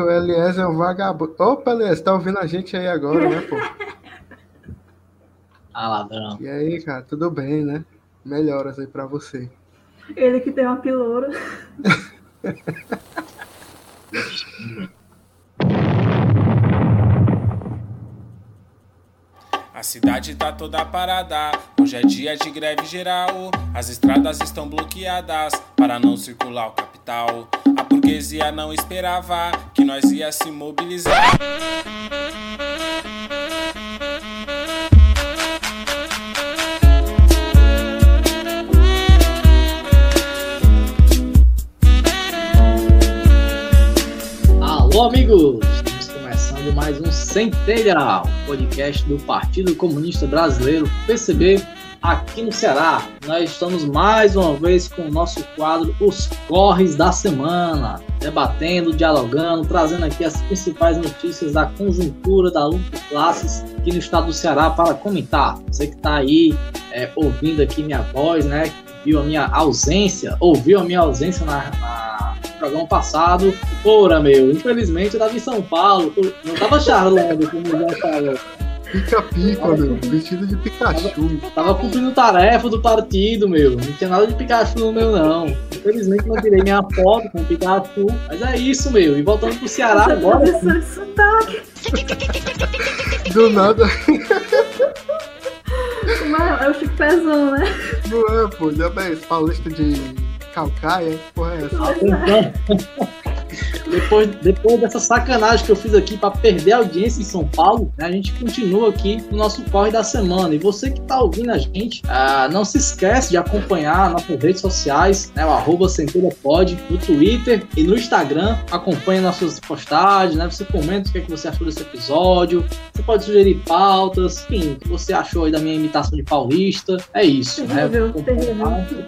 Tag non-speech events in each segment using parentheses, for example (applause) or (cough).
O Eliezer é um vagabundo. Opa, Eliezer, tá ouvindo a gente aí agora, né, pô? Ah, ladrão. E aí, cara, tudo bem, né? Melhoras aí pra você. Ele que tem uma piloura. A cidade tá toda parada, hoje é dia de greve geral. As estradas estão bloqueadas para não circular o capital. A burguesia não esperava que nós ia se mobilizar. Alô, amigos! Estamos começando mais um Centelha, podcast do Partido Comunista Brasileiro, PCB, aqui no Ceará. Nós estamos mais uma vez com o nosso quadro Os Corres da Semana, debatendo, dialogando, trazendo aqui as principais notícias da conjuntura da luta classes aqui no estado do Ceará para comentar. Você que está aí é, ouvindo aqui minha voz, né? Viu a minha ausência, ouviu a minha ausência na, na programa passado. Porra, meu, infelizmente eu tava em São Paulo, eu não tava charlando, como já falou. Pica-pica, meu. Vestido de Pikachu. Tava cumprindo tarefa do partido, meu. Não tinha nada de Pikachu no meu, não. Infelizmente não tirei minha foto com o Pikachu. Mas é isso, meu. E voltando pro Ceará agora. Professor de sotaque. Do nada. Mas eu fico pesando, né? Não é, pô. Já bem, paulista de Calcaia. Porra, é essa? (laughs) Depois, depois dessa sacanagem que eu fiz aqui para perder a audiência em São Paulo, né, a gente continua aqui no nosso corre da semana. E você que tá ouvindo a gente, ah, não se esquece de acompanhar nossas redes sociais, né, o arroba Pod, no Twitter e no Instagram. Acompanhe nossas postagens, né? Você comenta o que, é que você achou desse episódio. Você pode sugerir pautas, enfim, o que você achou aí da minha imitação de paulista. É isso, né?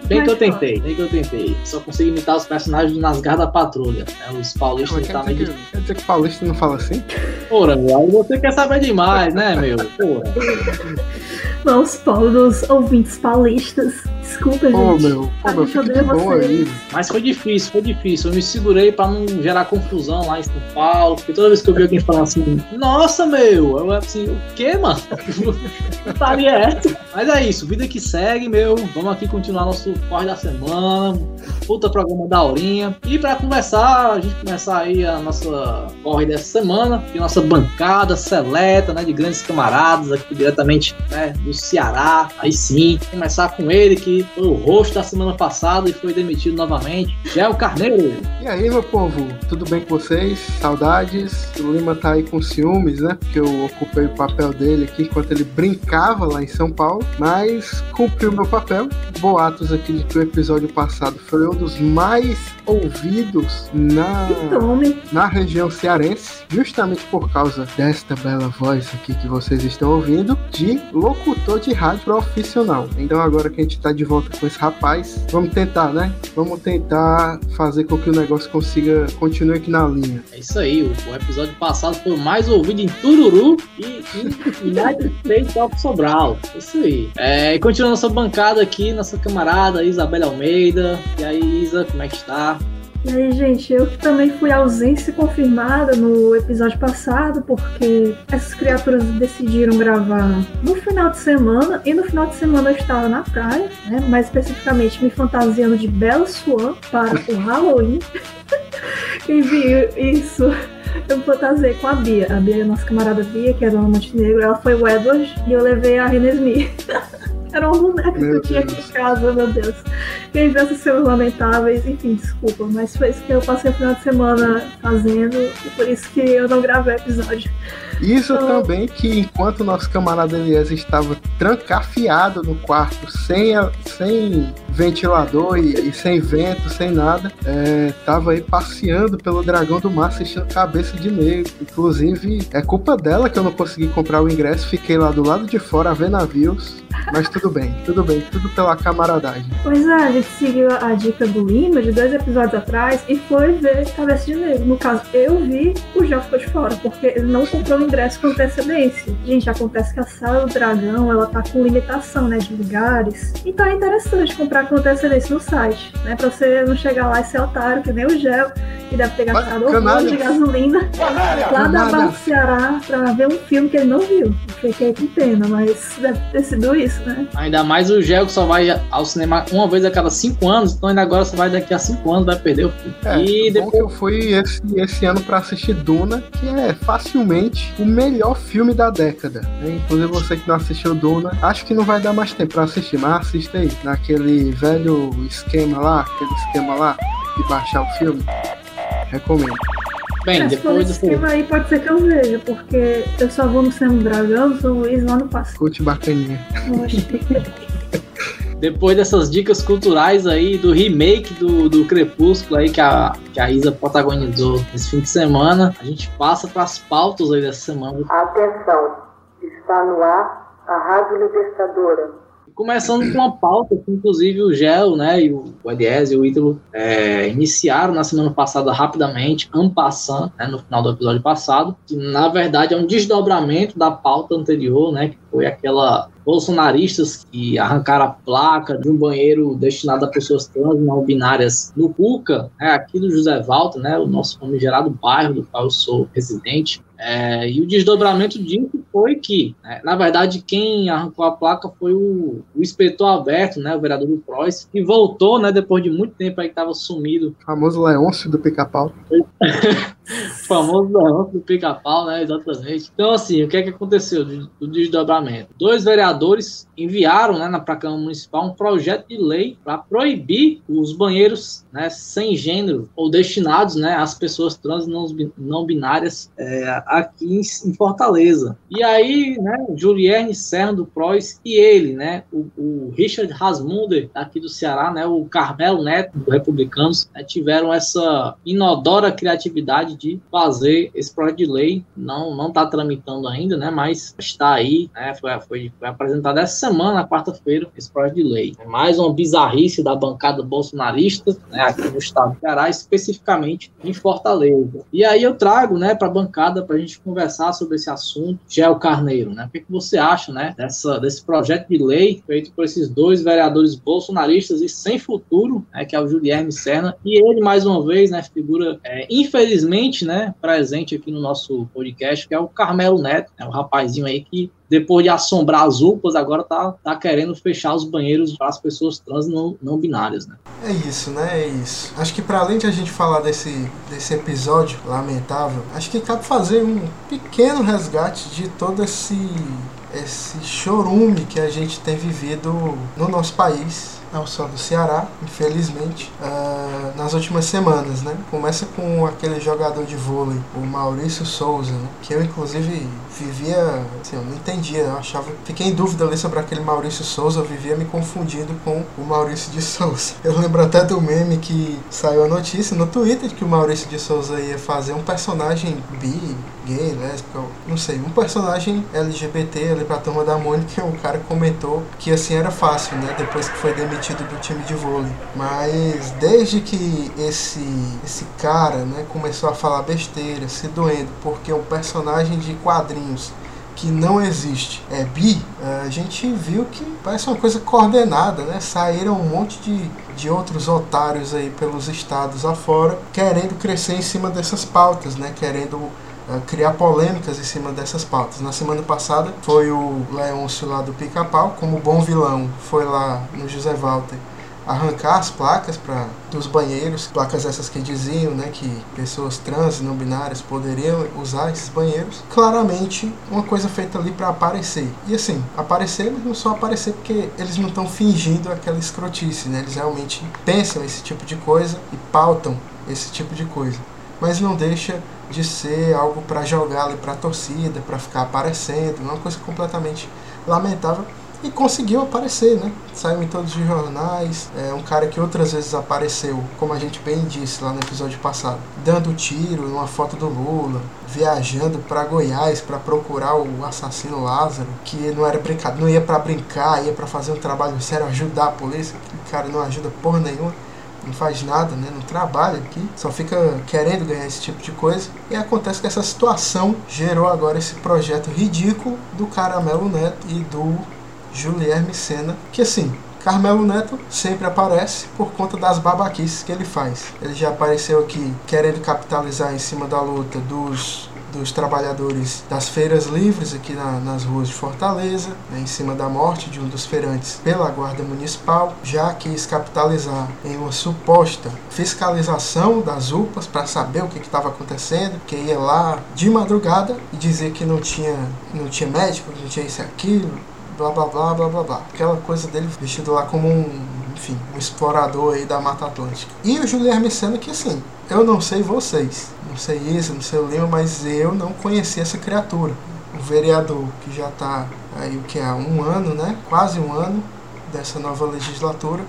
Bem que eu tentei, bem que eu tentei. Só consegui imitar os personagens do Nasgar da Patrulha. Né? Os paulistas Mas tá quer, meio dizer que, quer dizer que paulista não fala assim? Porra, meu, aí você quer saber demais, né, meu? Porra. Não, os Paulo dos ouvintes paulistas. Desculpa, gente. meu. Pô, A meu, gente fica aí. Mas foi difícil, foi difícil. Eu me segurei pra não gerar confusão lá em São Paulo. Porque toda vez que eu vi alguém falar assim, nossa, meu, eu assim, o quê, mano? (laughs) Putaria é essa? Mas é isso, vida que segue, meu. Vamos aqui continuar nosso corre da semana. Puta programa da horinha. E pra conversar, a gente começar aí a nossa corre dessa semana. E nossa bancada seleta, né? De grandes camaradas aqui diretamente né, do Ceará. Aí sim, começar com ele, que foi o rosto da semana passada e foi demitido novamente. Gel Carneiro. E aí, meu povo, tudo bem com vocês? Saudades? O Lima tá aí com ciúmes, né? Porque eu ocupei o papel dele aqui enquanto ele brincava lá em São Paulo, mas cumpriu meu papel. Boatos aqui de que o episódio passado foi um dos mais ouvidos na, na região cearense, justamente por causa desta bela voz aqui que vocês estão ouvindo, de locutor de rádio profissional. Então agora que a gente tá de volta com esse rapaz, vamos tentar, né? Vamos tentar fazer com que o negócio consiga continue aqui na linha. É isso aí, o, episódio passado foi mais ouvido em Tururu e em United States of Sobral. É Isso aí. É, e continuando nossa bancada aqui, nossa camarada Isabela Almeida. E aí, Isa, como é que está? E aí, gente, eu que também fui ausência confirmada no episódio passado, porque essas criaturas decidiram gravar no final de semana, e no final de semana eu estava na praia, né? Mais especificamente me fantasiando de Bela Swan para o Halloween. (laughs) e vi isso. Eu me fantasiei com a Bia. A Bia é nossa camarada Bia, que é dona Montenegro. Ela foi o Edward e eu levei a René Smith. (laughs) Era uma boneca que Meu eu tinha aqui em casa, meu Deus. Quem vê essas cenas lamentáveis, enfim, desculpa, mas foi isso que eu passei o final de semana fazendo e por isso que eu não gravei o episódio. Isso Então- também que enquanto o nosso camarada Eliezer estava trancafiado no quarto, sem, a- sem ventilador e, e sem vento, sem nada, é, tava aí passeando pelo Dragão do Mar assistindo Cabeça de Negro. Inclusive, é culpa dela que eu não consegui comprar o ingresso, fiquei lá do lado de fora a ver navios. Mas tudo bem, tudo bem, tudo pela camaradagem. Pois é, a gente seguiu a dica do Lima de dois episódios atrás e foi ver Cabeça de Negro. No caso, eu vi, o Jó ficou de fora, porque ele não comprou o ingresso ingresso com antecedência. Gente, acontece que a sala do dragão, ela tá com limitação, né, de lugares. Então é interessante comprar com antecedência no site, né, pra você não chegar lá e ser otário, que nem o Gel, que deve ter gastado horrores de gasolina lá da. Barra do Ceará pra ver um filme que ele não viu. Fiquei com pena, mas deve ter sido isso, né? Ainda mais o Gel que só vai ao cinema uma vez a cada cinco anos, então ainda agora só vai daqui a cinco anos, vai perder o filme. É, e bom depois que eu fui esse, esse ano pra assistir Duna, que é facilmente o melhor filme da década. né? Inclusive você que não assistiu Duna, acho que não vai dar mais tempo pra assistir, mas assista aí, naquele velho esquema lá, aquele esquema lá, de baixar o filme. Recomendo. Bem, Mas por depois esse do esquema aí pode ser que eu veja, porque eu só vou no Cinema do Dragão São Luís lá no passado. Curte bacaninha. (laughs) Depois dessas dicas culturais aí, do remake do, do Crepúsculo aí que a, que a Isa protagonizou esse fim de semana, a gente passa para as pautas aí dessa semana. Atenção, está no ar a Rádio Libertadora. Começando com uma pauta que, inclusive, o Gel, né, e o Elias e o Ítalo é, iniciaram na semana passada rapidamente, ampassando, né, no final do episódio passado, que na verdade é um desdobramento da pauta anterior, né, que foi aquela bolsonaristas que arrancaram a placa de um banheiro destinado a pessoas trans não binárias no Cuca, né, aqui do José Valta, né, o nosso famigerado bairro do qual eu sou residente. É, e o desdobramento disso foi que, né, na verdade, quem arrancou a placa foi o, o inspetor Alberto, né, o vereador do PROS, que voltou, né, depois de muito tempo aí que estava sumido, O famoso Leôncio do Pica-Pau. (laughs) o famoso Leôncio do pica-pau, né, exatamente. Então, assim, o que é que aconteceu do, do desdobramento? Dois vereadores enviaram, né, na pra Câmara Municipal um projeto de lei para proibir os banheiros, né, sem gênero ou destinados, né, às pessoas trans não, não binárias é, aqui em, Fortaleza. E aí, né, Julierne Serra do PROS e ele, né, o, o Richard Rasmunder, aqui do Ceará, né, o Carmelo Neto, do Republicanos, né, tiveram essa inodora criatividade de fazer esse projeto de lei. Não não está tramitando ainda, né, mas está aí, né, foi, foi, foi apresentado essa semana, na quarta-feira, esse projeto de lei. É mais uma bizarrice da bancada bolsonarista, né, aqui no estado do Ceará, especificamente em Fortaleza. E aí eu trago, né, para a bancada para a gente conversar sobre esse assunto, Gel Carneiro, né, o que, que você acha, né, dessa, desse projeto de lei feito por esses dois vereadores bolsonaristas e sem futuro, né, que é o Julierme Serna, e ele, mais uma vez, né, figura, é, infelizmente, né, presente aqui no nosso podcast, que é o Carmelo Neto, né, o rapazinho aí que depois de assombrar as UPAs, agora tá, tá querendo fechar os banheiros para as pessoas trans não, não binárias, né? É isso, né? É isso. Acho que para além de a gente falar desse, desse episódio lamentável, acho que cabe fazer um pequeno resgate de todo esse esse chorume que a gente tem vivido no nosso país, não só do Ceará, infelizmente, uh, nas últimas semanas, né? Começa com aquele jogador de vôlei, o Maurício Souza, né? que eu inclusive vivia, assim, eu não entendia, eu achava, fiquei em dúvida ali sobre aquele Maurício Souza, eu vivia me confundindo com o Maurício de Souza. (laughs) Eu lembro até do meme que saiu a notícia no Twitter que o Maurício de Souza ia fazer um personagem bi, gay, lésbica, não sei, um personagem LGBT ali pra turma da Mônica, e o cara comentou que assim era fácil, né? Depois que foi demitido do time de vôlei. Mas desde que esse esse cara, né, começou a falar besteira, se doendo, porque um personagem de quadrinhos que não existe é bi, a gente viu que parece uma coisa coordenada, né? Saíram um monte de, de outros otários aí pelos estados afora, querendo crescer em cima dessas pautas, né? Querendo criar polêmicas em cima dessas pautas. Na semana passada foi o Leôncio lá do Pica-Pau, como bom vilão, foi lá no José Walter arrancar as placas para dos banheiros, placas essas que diziam, né, que pessoas trans não binárias poderiam usar esses banheiros. Claramente, uma coisa feita ali para aparecer. E assim, aparecer, mas não só aparecer porque eles não estão fingindo aquela escrotice, né? Eles realmente pensam esse tipo de coisa e pautam esse tipo de coisa. Mas não deixa de ser algo para jogar ali para a torcida, para ficar aparecendo, uma coisa completamente lamentável e conseguiu aparecer, né? Saiu em todos os jornais. É um cara que outras vezes apareceu, como a gente bem disse lá no episódio passado, dando tiro numa foto do Lula, viajando para Goiás para procurar o assassino Lázaro, que não era brincadeira, não ia para brincar, ia para fazer um trabalho sério, ajudar a polícia. O cara não ajuda porra nenhuma. Não faz nada, né? não trabalha aqui, só fica querendo ganhar esse tipo de coisa. E acontece que essa situação gerou agora esse projeto ridículo do Caramelo Neto e do Julierme Senna, que assim, Carmelo Neto sempre aparece por conta das babaquices que ele faz. Ele já apareceu aqui querendo capitalizar em cima da luta dos dos trabalhadores das feiras livres aqui na, nas ruas de Fortaleza, né, em cima da morte de um dos feirantes pela Guarda Municipal, já quis capitalizar em uma suposta fiscalização das UPAs para saber o que estava acontecendo, que ia lá de madrugada e dizer que não tinha, não tinha médico, não tinha isso e aquilo, blá blá blá blá blá blá. Aquela coisa dele vestido lá como um, enfim, um explorador aí da Mata Atlântica. E o Juliano Senna que assim, eu não sei vocês, não sei isso, não sei o Lima, mas eu não conheci essa criatura. O vereador que já está aí o que há um ano, né? Quase um ano dessa nova legislatura.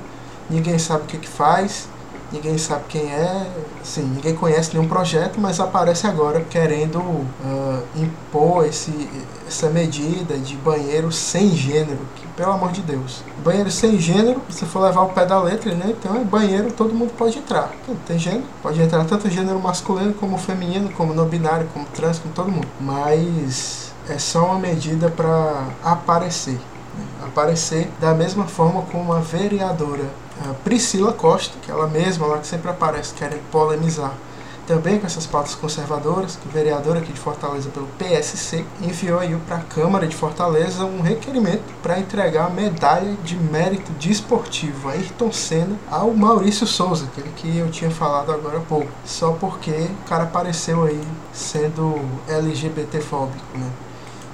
Ninguém sabe o que, que faz, ninguém sabe quem é, sim, ninguém conhece nenhum projeto, mas aparece agora querendo uh, impor esse, essa medida de banheiro sem gênero, que pelo amor de Deus. Banheiro sem gênero, se for levar o pé da letra, né? Então é banheiro, todo mundo pode entrar. Tem gênero, pode entrar tanto gênero masculino como feminino, como não binário, como trans, como todo mundo. Mas é só uma medida para aparecer. Né? Aparecer da mesma forma como a vereadora Priscila Costa, que ela mesma, lá que sempre aparece querendo polemizar também com essas pautas conservadoras, que o vereador aqui de Fortaleza pelo PSC enviou aí para a Câmara de Fortaleza um requerimento para entregar a medalha de mérito desportivo Ayrton Senna ao Maurício Souza, aquele que eu tinha falado agora há pouco, só porque o cara apareceu aí sendo LGBTfóbico, né?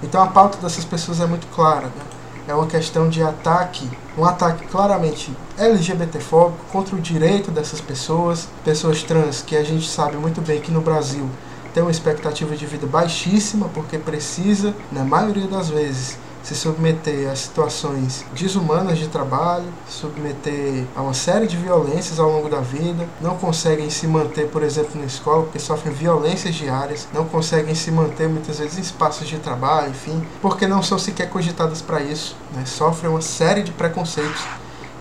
Então a pauta dessas pessoas é muito clara, né? É uma questão de ataque, um ataque claramente LGBTfóbico contra o direito dessas pessoas, pessoas trans que a gente sabe muito bem que no Brasil tem uma expectativa de vida baixíssima porque precisa, na maioria das vezes, se submeter a situações desumanas de trabalho, submeter a uma série de violências ao longo da vida, não conseguem se manter, por exemplo, na escola, porque sofrem violências diárias, não conseguem se manter muitas vezes em espaços de trabalho, enfim, porque não são sequer cogitadas para isso, né? sofrem uma série de preconceitos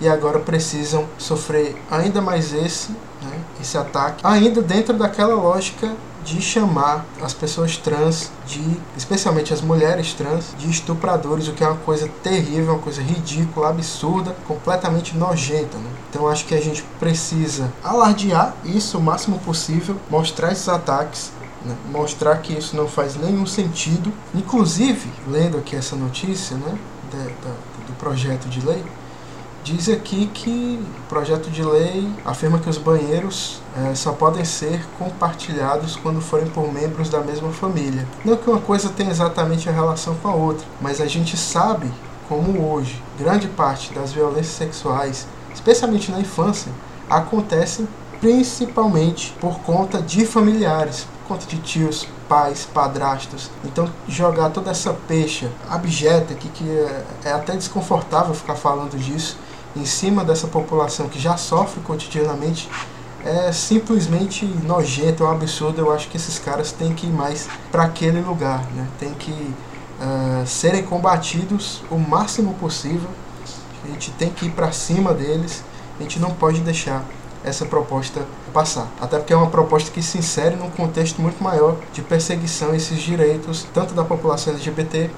e agora precisam sofrer ainda mais esse, né, esse ataque, ainda dentro daquela lógica de chamar as pessoas trans de, especialmente as mulheres trans, de estupradores, o que é uma coisa terrível, uma coisa ridícula, absurda, completamente nojenta. Né? Então acho que a gente precisa alardear isso o máximo possível, mostrar esses ataques né? mostrar que isso não faz nenhum sentido. Inclusive, lendo aqui essa notícia né, do projeto de lei, diz aqui que o projeto de lei afirma que os banheiros é, só podem ser compartilhados quando forem por membros da mesma família. Não que uma coisa tenha exatamente a relação com a outra, mas a gente sabe como hoje grande parte das violências sexuais, especialmente na infância, acontecem principalmente por conta de familiares, conta de tios, pais, padrastos. Então, jogar toda essa pecha abjeta aqui, que é, é até desconfortável ficar falando disso, em cima dessa população que já sofre cotidianamente é simplesmente nojento, é um absurdo. Eu acho que esses caras têm que ir mais para aquele lugar, né? tem que uh, serem combatidos o máximo possível. A gente tem que ir para cima deles, a gente não pode deixar essa proposta passar. Até porque é uma proposta que se insere num contexto muito maior de perseguição a esses direitos, tanto da população LGBT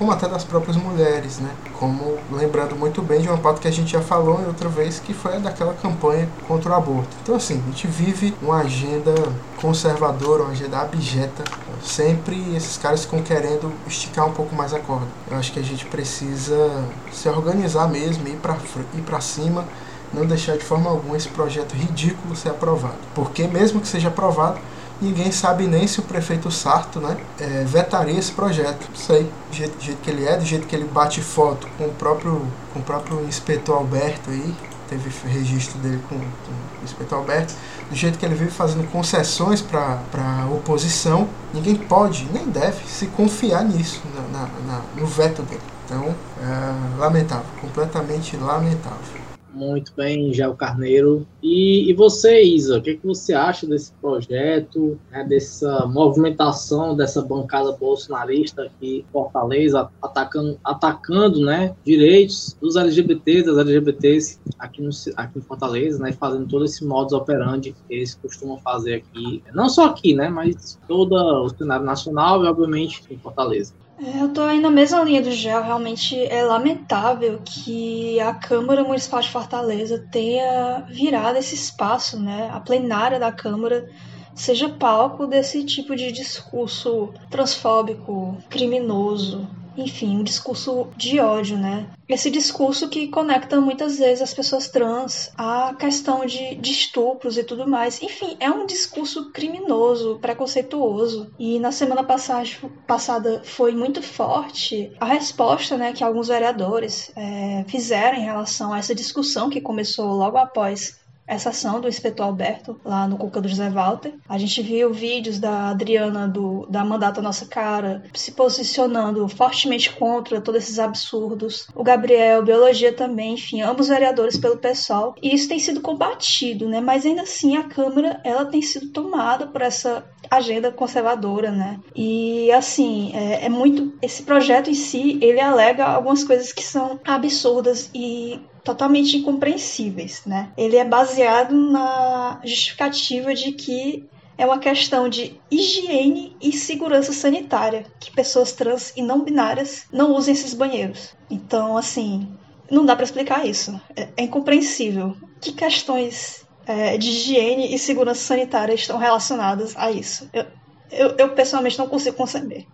como até das próprias mulheres, né? Como lembrando muito bem de uma pauta que a gente já falou em outra vez, que foi a daquela campanha contra o aborto. Então assim, a gente vive uma agenda conservadora, uma agenda abjeta. Sempre esses caras ficam querendo esticar um pouco mais a corda. Eu acho que a gente precisa se organizar mesmo, ir para ir para cima, não deixar de forma alguma esse projeto ridículo ser aprovado. Porque mesmo que seja aprovado, ninguém sabe nem se o prefeito Sarto né, é, vetaria esse projeto. Não sei, do jeito, do jeito que ele é, do jeito que ele bate foto com o próprio, com o próprio inspetor Alberto aí, teve registro dele com, com o inspetor Alberto, do jeito que ele vive fazendo concessões para a oposição, ninguém pode, nem deve se confiar nisso, na, na, na no veto dele. Então, é lamentável, completamente lamentável. Muito bem, Gel Carneiro. E, e você, Isa, o que, que você acha desse projeto, né, dessa movimentação dessa bancada bolsonarista aqui em Fortaleza, atacando, atacando né, direitos dos LGBTs, das LGBTs aqui, no, aqui em Fortaleza, né, fazendo todo esse modus operandi que eles costumam fazer aqui, não só aqui, né, mas todo o cenário nacional e, obviamente, em Fortaleza. É, eu tô aí na mesma linha do Gel. Realmente é lamentável que a Câmara Municipal de Fortaleza tenha virado esse espaço, né? A plenária da Câmara seja palco desse tipo de discurso transfóbico, criminoso, enfim, um discurso de ódio, né? Esse discurso que conecta muitas vezes as pessoas trans à questão de, de estupros e tudo mais. Enfim, é um discurso criminoso, preconceituoso. E na semana passada, foi muito forte a resposta né, que alguns vereadores é, fizeram em relação a essa discussão que começou logo após essa ação do inspetor Alberto lá no Cuca do José Walter. A gente viu vídeos da Adriana do, da Mandata Nossa Cara se posicionando fortemente contra todos esses absurdos. O Gabriel, Biologia também, enfim, ambos vereadores pelo pessoal. E isso tem sido combatido, né? Mas ainda assim a Câmara ela tem sido tomada por essa agenda conservadora, né? E assim, é, é, muito. Esse projeto em si, ele alega algumas coisas que são absurdas e totalmente incompreensíveis, né? Ele é baseado na justificativa de que é uma questão de higiene e segurança sanitária, que pessoas trans e não binárias não usem esses banheiros. Então, assim, não dá para explicar isso. É, é, incompreensível. Que questões é, de higiene e segurança sanitária estão relacionadas a isso? Eu, eu, eu pessoalmente não consigo conceber.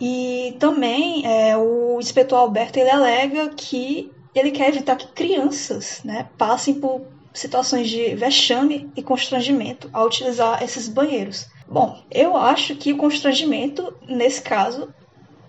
E também é, o inspetor Alberto ele alega que ele quer evitar que crianças né, passem por situações de vexame e constrangimento ao utilizar esses banheiros. Bom, eu acho que o constrangimento, nesse caso,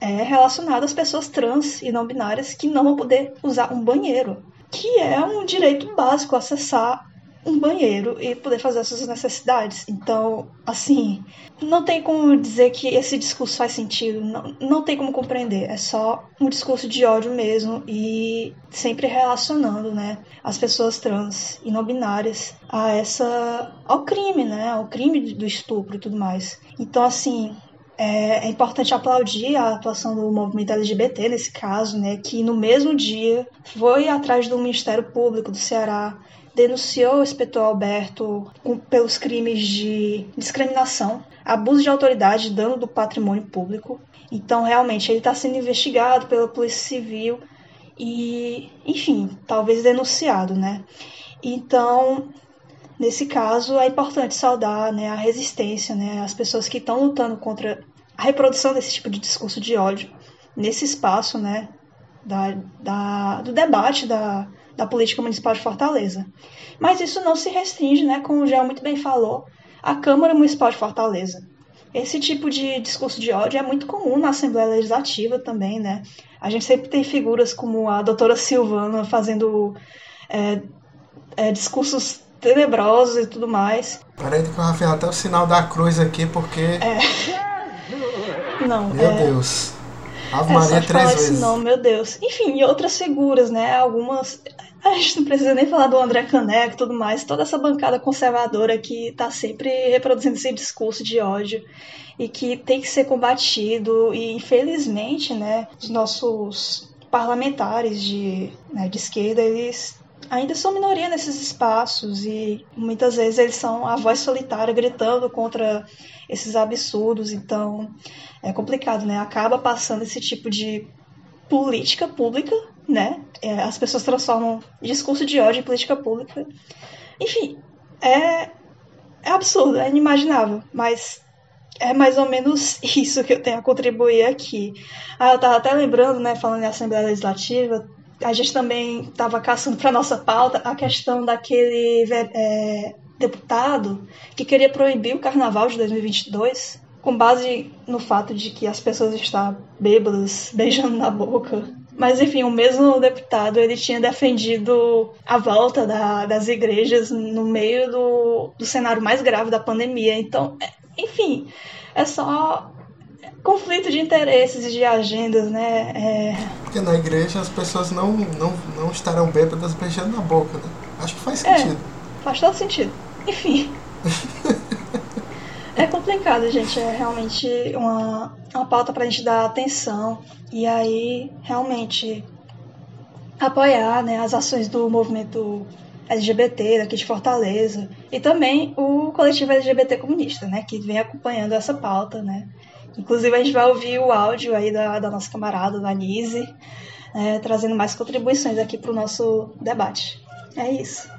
é relacionado às pessoas trans e não binárias que não vão poder usar um banheiro, que é um direito básico acessar um banheiro e poder fazer as suas necessidades. Então, assim, não tem como dizer que esse discurso faz sentido, não, não tem como compreender. É só um discurso de ódio mesmo e sempre relacionando, né, as pessoas trans e não binárias a essa ao crime, né, ao crime do estupro e tudo mais. Então, assim, é, é, importante aplaudir a atuação do movimento LGBT nesse caso, né, que no mesmo dia foi atrás do Ministério Público do Ceará denunciou o inspetor Alberto pelos crimes de discriminação, abuso de autoridade, dano do patrimônio público. Então, realmente, ele está sendo investigado pela Polícia Civil e, enfim, talvez denunciado, né? Então, nesse caso, é importante saudar né, a resistência, né, as pessoas que estão lutando contra a reprodução desse tipo de discurso de ódio nesse espaço, né, da, da, do debate da, da política municipal de Fortaleza. Mas isso não se restringe, né, como o Gel muito bem falou, à Câmara Municipal de Fortaleza. Esse tipo de discurso de ódio é muito comum na Assembleia Legislativa também, né? A gente sempre tem figuras como a doutora Silvana fazendo é, é, discursos tenebrosos e tudo mais. Peraí que eu Rafael até o sinal da cruz aqui, porque... É. Não, Meu é... Deus. Ave é Maria três vezes. Esse nome, meu Deus. Enfim, e outras figuras, né? Algumas a gente não precisa nem falar do André Caneco e tudo mais, toda essa bancada conservadora que está sempre reproduzindo esse discurso de ódio e que tem que ser combatido. E infelizmente, né, os nossos parlamentares de, né, de esquerda, eles ainda são minoria nesses espaços. E muitas vezes eles são a voz solitária gritando contra esses absurdos, então é complicado, né? Acaba passando esse tipo de política pública né? É, as pessoas transformam discurso de ódio em política pública. Enfim, é, é absurdo, é inimaginável, mas é mais ou menos (laughs) isso que eu tenho a contribuir aqui. Ah, eu tava até lembrando, né, falando em Assembleia Legislativa, a gente também estava caçando para nossa pauta a questão daquele é, deputado que queria proibir o carnaval de 2022 com base no fato de que as pessoas estão bêbadas, (laughs) beijando na boca, mas enfim, o mesmo deputado ele tinha defendido a volta da, das igrejas no meio do, do cenário mais grave da pandemia. Então, é, enfim, é só conflito de interesses e de agendas, né? É... Porque na igreja as pessoas não, não, não estarão bêbadas beijando na boca, né? Acho que faz É. sentido. Faz todo sentido. Enfim. (laughs) é complicado, gente. É realmente uma, uma pauta pra gente dar atenção. E aí, realmente, apoiar né, as ações do movimento LGBT daqui de Fortaleza. E também o coletivo LGBT comunista, né? Que vem acompanhando essa pauta, né? Inclusive, a gente vai ouvir o áudio aí da, da nossa camarada, da Nise, né, trazendo mais contribuições aqui para o nosso debate. É isso.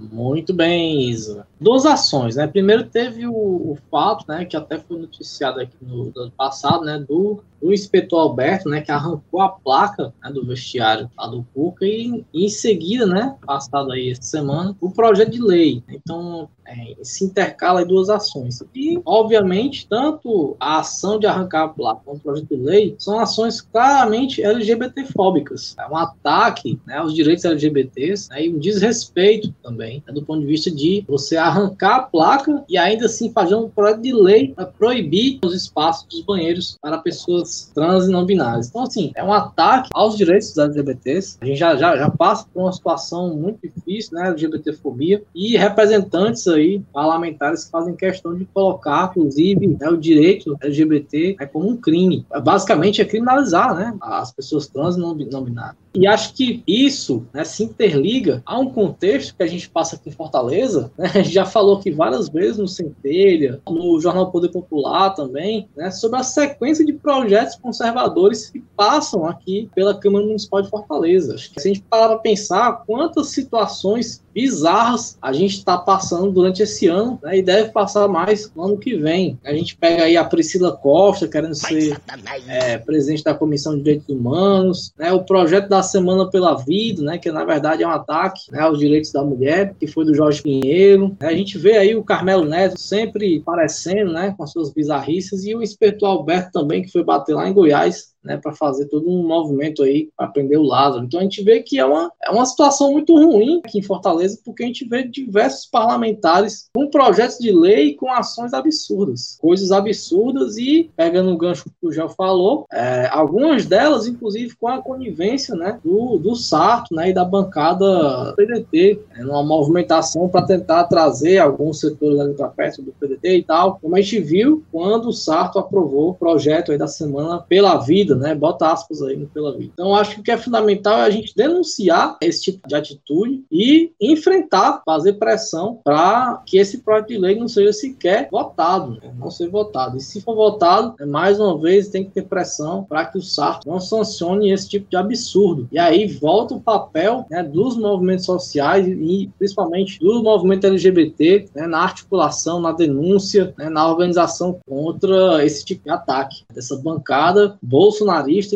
Muito bem, Isa. Duas ações, né? Primeiro teve o, o fato, né, que até foi noticiado aqui no, no ano passado, né, do, do inspetor Alberto, né, que arrancou a placa né, do vestiário lá do Cuca e, em seguida, né, passado aí essa semana, o projeto de lei. Então, é, se intercala duas ações. E, obviamente, tanto a ação de arrancar a placa quanto o projeto de lei são ações claramente LGBTfóbicas. É um ataque né, aos direitos LGBTs né, e um desrespeito também, né, do ponto de vista de você arrancar a placa e ainda assim fazer um projeto de lei para proibir os espaços dos banheiros para pessoas trans e não binárias. Então, assim, é um ataque aos direitos dos LGBTs. A gente já, já, já passa por uma situação muito difícil, né, LGBTfobia, e representantes aí, parlamentares, que fazem questão de colocar, inclusive, né, o direito LGBT né, como um crime. Basicamente, é criminalizar né, as pessoas trans e não, não binárias. E acho que isso né, se interliga a um contexto que a gente passa aqui em Fortaleza. Né, (laughs) já falou aqui várias vezes no Centelha, no Jornal Poder Popular também, né, sobre a sequência de projetos conservadores que passam aqui pela Câmara Municipal de Fortaleza. Acho que se a gente parar para pensar quantas situações bizarras a gente está passando durante esse ano né, e deve passar mais no ano que vem. A gente pega aí a Priscila Costa querendo ser é, presidente da Comissão de Direitos Humanos, né, o projeto da Semana pela Vida, né, que na verdade é um ataque né, aos direitos da mulher, que foi do Jorge Pinheiro. A gente vê aí o Carmelo Neto sempre aparecendo né, com as suas bizarrices e o inspetor Alberto também, que foi bater lá em Goiás né, para fazer todo um movimento aí para prender o Lázaro. Então a gente vê que é uma, é uma situação muito ruim aqui em Fortaleza, porque a gente vê diversos parlamentares com projetos de lei com ações absurdas, coisas absurdas e, pegando o gancho que o Gel falou, é, algumas delas, inclusive, com a conivência né, do, do Sarto né, e da bancada PDT, né, numa movimentação para tentar trazer alguns setores ali para perto do PDT e tal, como a gente viu quando o Sarto aprovou o projeto aí da semana pela vida, né? Bota aspas aí no pela vida. Então, acho que o que é fundamental é a gente denunciar esse tipo de atitude e enfrentar, fazer pressão para que esse projeto de lei não seja sequer votado, né? não ser votado. E se for votado, né, mais uma vez tem que ter pressão para que o Sarto não sancione esse tipo de absurdo. E aí volta o papel né, dos movimentos sociais e principalmente do movimento LGBT né, na articulação, na denúncia, né, na organização contra esse tipo de ataque dessa bancada bolsonarista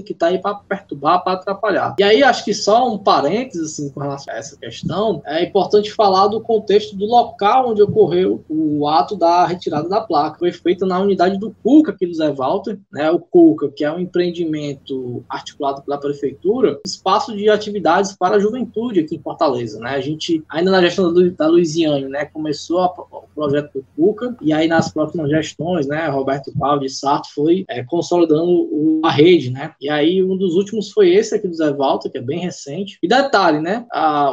que está aí para perturbar, para atrapalhar. E aí acho que só um parênteses assim, com relação a essa questão, é importante falar do contexto do local onde ocorreu o ato da retirada da placa. Foi feita na unidade do CUCA aqui do Zé Walter, né? O CUCA, que é um empreendimento articulado pela prefeitura, espaço de atividades para a juventude aqui em Fortaleza, né? A gente ainda na gestão da Luiziane, né, começou o projeto do CUCA e aí nas próximas gestões, né, Roberto Paulo de Sarto foi é, consolidando a rede, né? E aí um dos últimos foi esse aqui do Zé Walter, que é bem recente. E detalhe, né?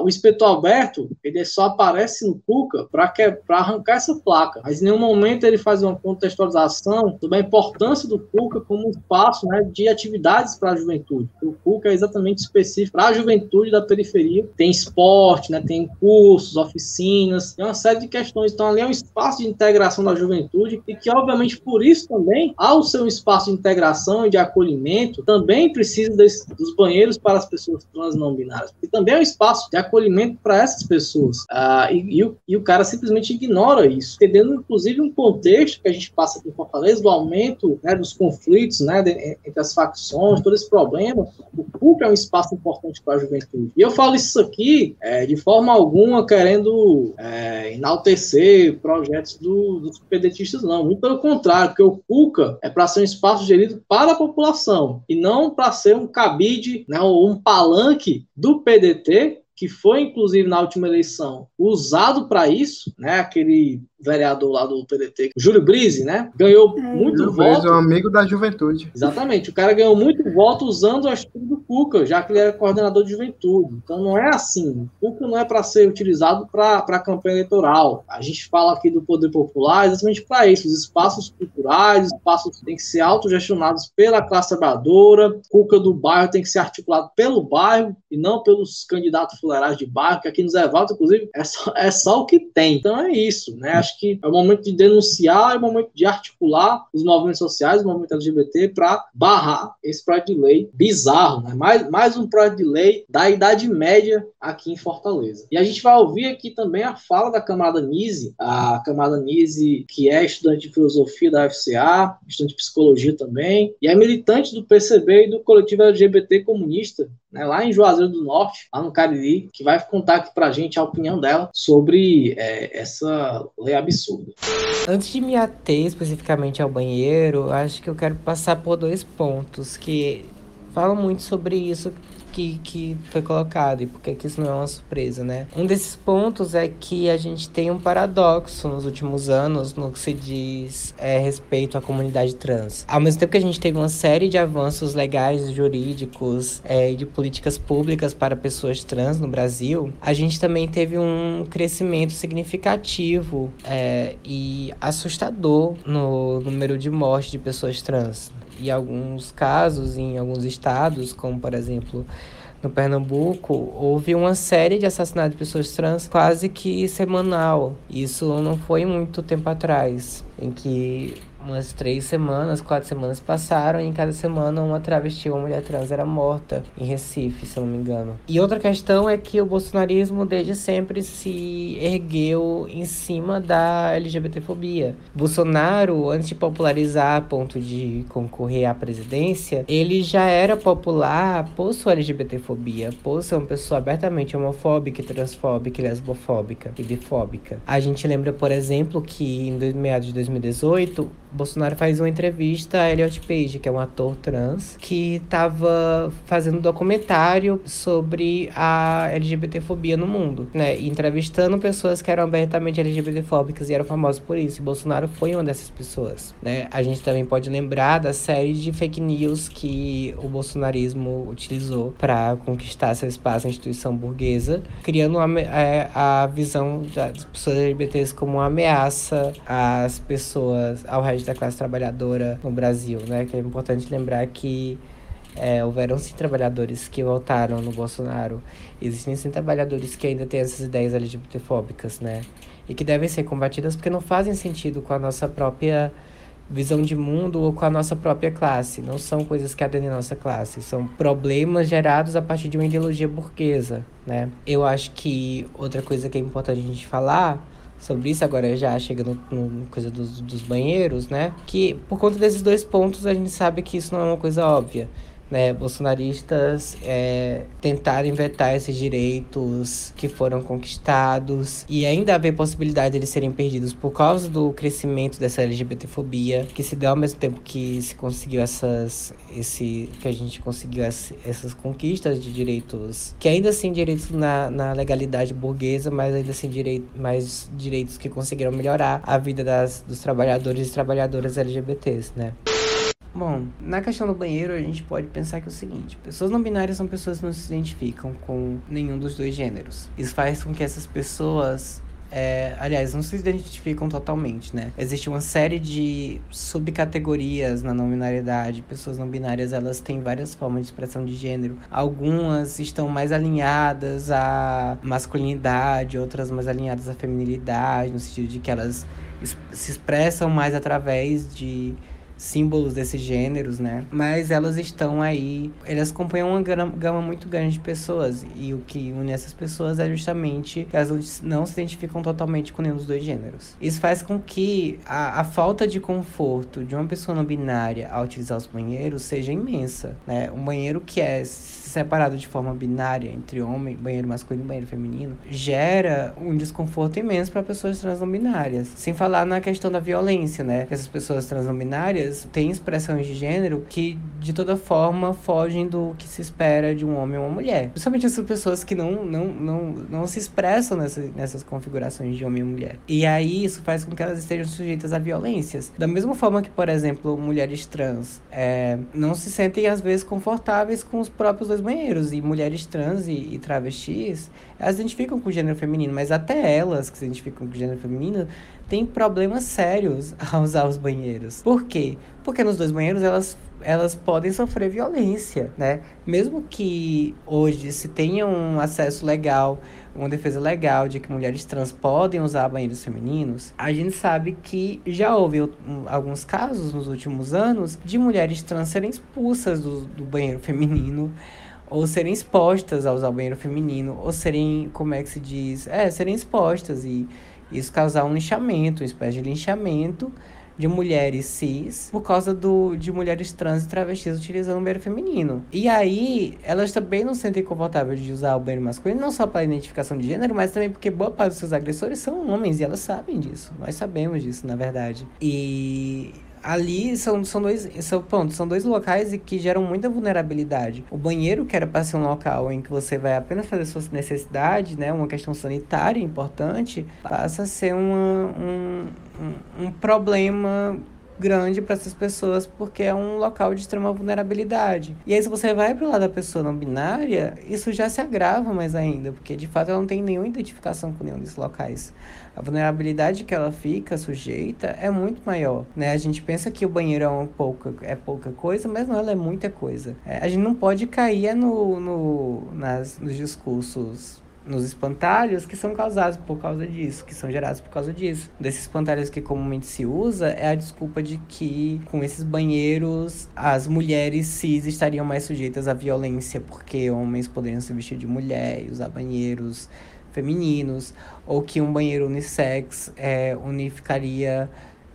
O inspetor Alberto, ele só aparece no CUCA para arrancar essa placa, mas em nenhum momento ele faz uma contextualização sobre a importância do CUCA como um espaço né, de atividades para a juventude. O CUCA é exatamente específico para a juventude da periferia. Tem esporte, né, tem cursos, oficinas, tem uma série de questões. Então, ali é um espaço de integração da juventude e que, obviamente, por isso também, ao ser um espaço de integração e de acolhimento, também precisa dos banheiros para as pessoas trans não binárias. E também é um espaço de acolhimento para essas pessoas. Ah, e, e, o, e o cara simplesmente ignora isso, entendendo, inclusive, um contexto que a gente passa aqui em Fortaleza, do aumento né, dos conflitos né, de, entre as facções, todo esse problema. O CUP é um espaço importante para a juventude. E eu falo isso aqui é, de forma alguma querendo é, enaltecer projetos do, dos pedetistas, não. Muito pelo contrário, porque o CUCA é para ser um espaço gerido para a população e não para ser um cabide, né, um palanque do PDT que foi inclusive na última eleição usado para isso, né? Aquele vereador lá do PDT, Júlio Brise, né? Ganhou é. muito Júlio voto. Brise é um amigo da juventude. Exatamente. O cara ganhou muito voto usando a estrutura do Cuca, já que ele era coordenador de juventude. Então não é assim. O Cuca não é para ser utilizado para campanha eleitoral. A gente fala aqui do poder popular exatamente para isso. Os espaços culturais, os espaços têm que ser autogestionados pela classe trabalhadora. Cuca do bairro tem que ser articulado pelo bairro e não pelos candidatos fuleirais de bairro, que aqui nos Evaldo, inclusive, é só, é só o que tem. Então é isso, né? Acho que é o momento de denunciar, é o momento de articular os movimentos sociais, o movimento LGBT, para barrar esse projeto de lei bizarro, né? Mais, mais um projeto de lei da Idade Média aqui em Fortaleza. E a gente vai ouvir aqui também a fala da camarada Nise, a camarada Nise, que é estudante de filosofia da UFCA, estudante de psicologia também, e é militante do PCB e do coletivo LGBT comunista, né, lá em Juazeiro do Norte, lá no Cariri, que vai contar aqui pra gente a opinião dela sobre é, essa lei absurda. Antes de me ater especificamente ao banheiro, acho que eu quero passar por dois pontos que falam muito sobre isso que, que foi colocado e por que isso não é uma surpresa, né? Um desses pontos é que a gente tem um paradoxo nos últimos anos no que se diz é, respeito à comunidade trans. Ao mesmo tempo que a gente teve uma série de avanços legais, jurídicos é, e de políticas públicas para pessoas trans no Brasil, a gente também teve um crescimento significativo é, e assustador no número de mortes de pessoas trans em alguns casos, em alguns estados, como por exemplo no Pernambuco, houve uma série de assassinatos de pessoas trans quase que semanal. Isso não foi muito tempo atrás, em que umas três semanas, quatro semanas passaram e em cada semana uma travesti, uma mulher trans era morta em Recife, se eu não me engano. E outra questão é que o bolsonarismo desde sempre se ergueu em cima da LGBTfobia. Bolsonaro, antes de popularizar a ponto de concorrer à presidência, ele já era popular por sua LGBTfobia, por ser uma pessoa abertamente homofóbica, transfóbica, lesbofóbica e bifóbica. A gente lembra, por exemplo, que em meados de 2018 Bolsonaro faz uma entrevista a Elliot Page, que é um ator trans, que estava fazendo um documentário sobre a LGBTfobia no mundo, né? Entrevistando pessoas que eram abertamente LGBTfóbicas e eram famosas por isso. E Bolsonaro foi uma dessas pessoas, né? A gente também pode lembrar da série de fake news que o bolsonarismo utilizou para conquistar seu espaço na instituição burguesa, criando a, é, a visão das pessoas LGBTs como uma ameaça às pessoas, ao da classe trabalhadora no Brasil, né? Que é importante lembrar que é, houveram sim trabalhadores que votaram no Bolsonaro. Existem sim trabalhadores que ainda têm essas ideias LGBTfóbicas, né? E que devem ser combatidas porque não fazem sentido com a nossa própria visão de mundo ou com a nossa própria classe. Não são coisas que aderem à nossa classe. São problemas gerados a partir de uma ideologia burguesa, né? Eu acho que outra coisa que é importante a gente falar sobre isso, agora já chega no, no coisa dos, dos banheiros, né? Que por conta desses dois pontos a gente sabe que isso não é uma coisa óbvia né, bolsonaristas é, tentaram vetar esses direitos que foram conquistados e ainda haver possibilidade de eles serem perdidos por causa do crescimento dessa LGBTfobia, que se deu ao mesmo tempo que se conseguiu essas, esse, que a gente conseguiu essas conquistas de direitos, que ainda assim direitos na, na legalidade burguesa, mas ainda assim direito, mais direitos que conseguiram melhorar a vida das, dos trabalhadores e trabalhadoras LGBTs, né? Bom, na questão do banheiro, a gente pode pensar que é o seguinte: pessoas não binárias são pessoas que não se identificam com nenhum dos dois gêneros. Isso faz com que essas pessoas é, aliás, não se identificam totalmente, né? Existe uma série de subcategorias na não binariedade. Pessoas não binárias, elas têm várias formas de expressão de gênero. Algumas estão mais alinhadas à masculinidade, outras mais alinhadas à feminilidade, no sentido de que elas se expressam mais através de símbolos desses gêneros, né? Mas elas estão aí, elas acompanham uma gama muito grande de pessoas e o que une essas pessoas é justamente que elas não se identificam totalmente com nenhum dos dois gêneros. Isso faz com que a, a falta de conforto de uma pessoa não binária ao utilizar os banheiros seja imensa, né? Um banheiro que é separado de forma binária entre homem, banheiro masculino e banheiro feminino, gera um desconforto imenso para pessoas trans não binárias. Sem falar na questão da violência, né? Essas pessoas trans não binárias mulheres têm expressões de gênero que, de toda forma, fogem do que se espera de um homem ou uma mulher. Principalmente essas pessoas que não, não, não, não se expressam nessa, nessas configurações de homem e mulher. E aí isso faz com que elas estejam sujeitas a violências. Da mesma forma que, por exemplo, mulheres trans é, não se sentem, às vezes, confortáveis com os próprios dois banheiros. E mulheres trans e, e travestis, elas se identificam com o gênero feminino, mas até elas que se identificam com o gênero feminino têm problemas sérios ao usar os banheiros. Por quê? Porque nos dois banheiros elas elas podem sofrer violência, né? Mesmo que hoje se tenha um acesso legal, uma defesa legal de que mulheres trans podem usar banheiros femininos, a gente sabe que já houve alguns casos nos últimos anos de mulheres trans serem expulsas do, do banheiro feminino ou serem expostas a usar banheiro feminino, ou serem, como é que se diz? É, serem expostas e isso causar um linchamento, uma espécie de linchamento de mulheres cis por causa do, de mulheres trans e travestis utilizando o banheiro feminino. E aí, elas também não se sentem confortáveis de usar o banheiro masculino, não só para identificação de gênero, mas também porque boa parte dos seus agressores são homens e elas sabem disso. Nós sabemos disso, na verdade. E ali são, são dois são, pontos são dois locais que geram muita vulnerabilidade. O banheiro, que era para ser um local em que você vai apenas fazer suas necessidades, né, uma questão sanitária importante, passa a ser uma, um, um, um problema grande para essas pessoas porque é um local de extrema vulnerabilidade. E aí, se você vai para o lado da pessoa não binária, isso já se agrava mais ainda, porque de fato ela não tem nenhuma identificação com nenhum desses locais. A vulnerabilidade que ela fica sujeita é muito maior, né? A gente pensa que o banheiro é, pouca, é pouca coisa, mas não, ela é muita coisa. É, a gente não pode cair no, no, nas, nos discursos nos espantalhos que são causados por causa disso, que são gerados por causa disso. Desses espantalhos que comumente se usa é a desculpa de que com esses banheiros as mulheres cis estariam mais sujeitas à violência porque homens poderiam se vestir de mulher e usar banheiros femininos, ou que um banheiro unissex é, unificaria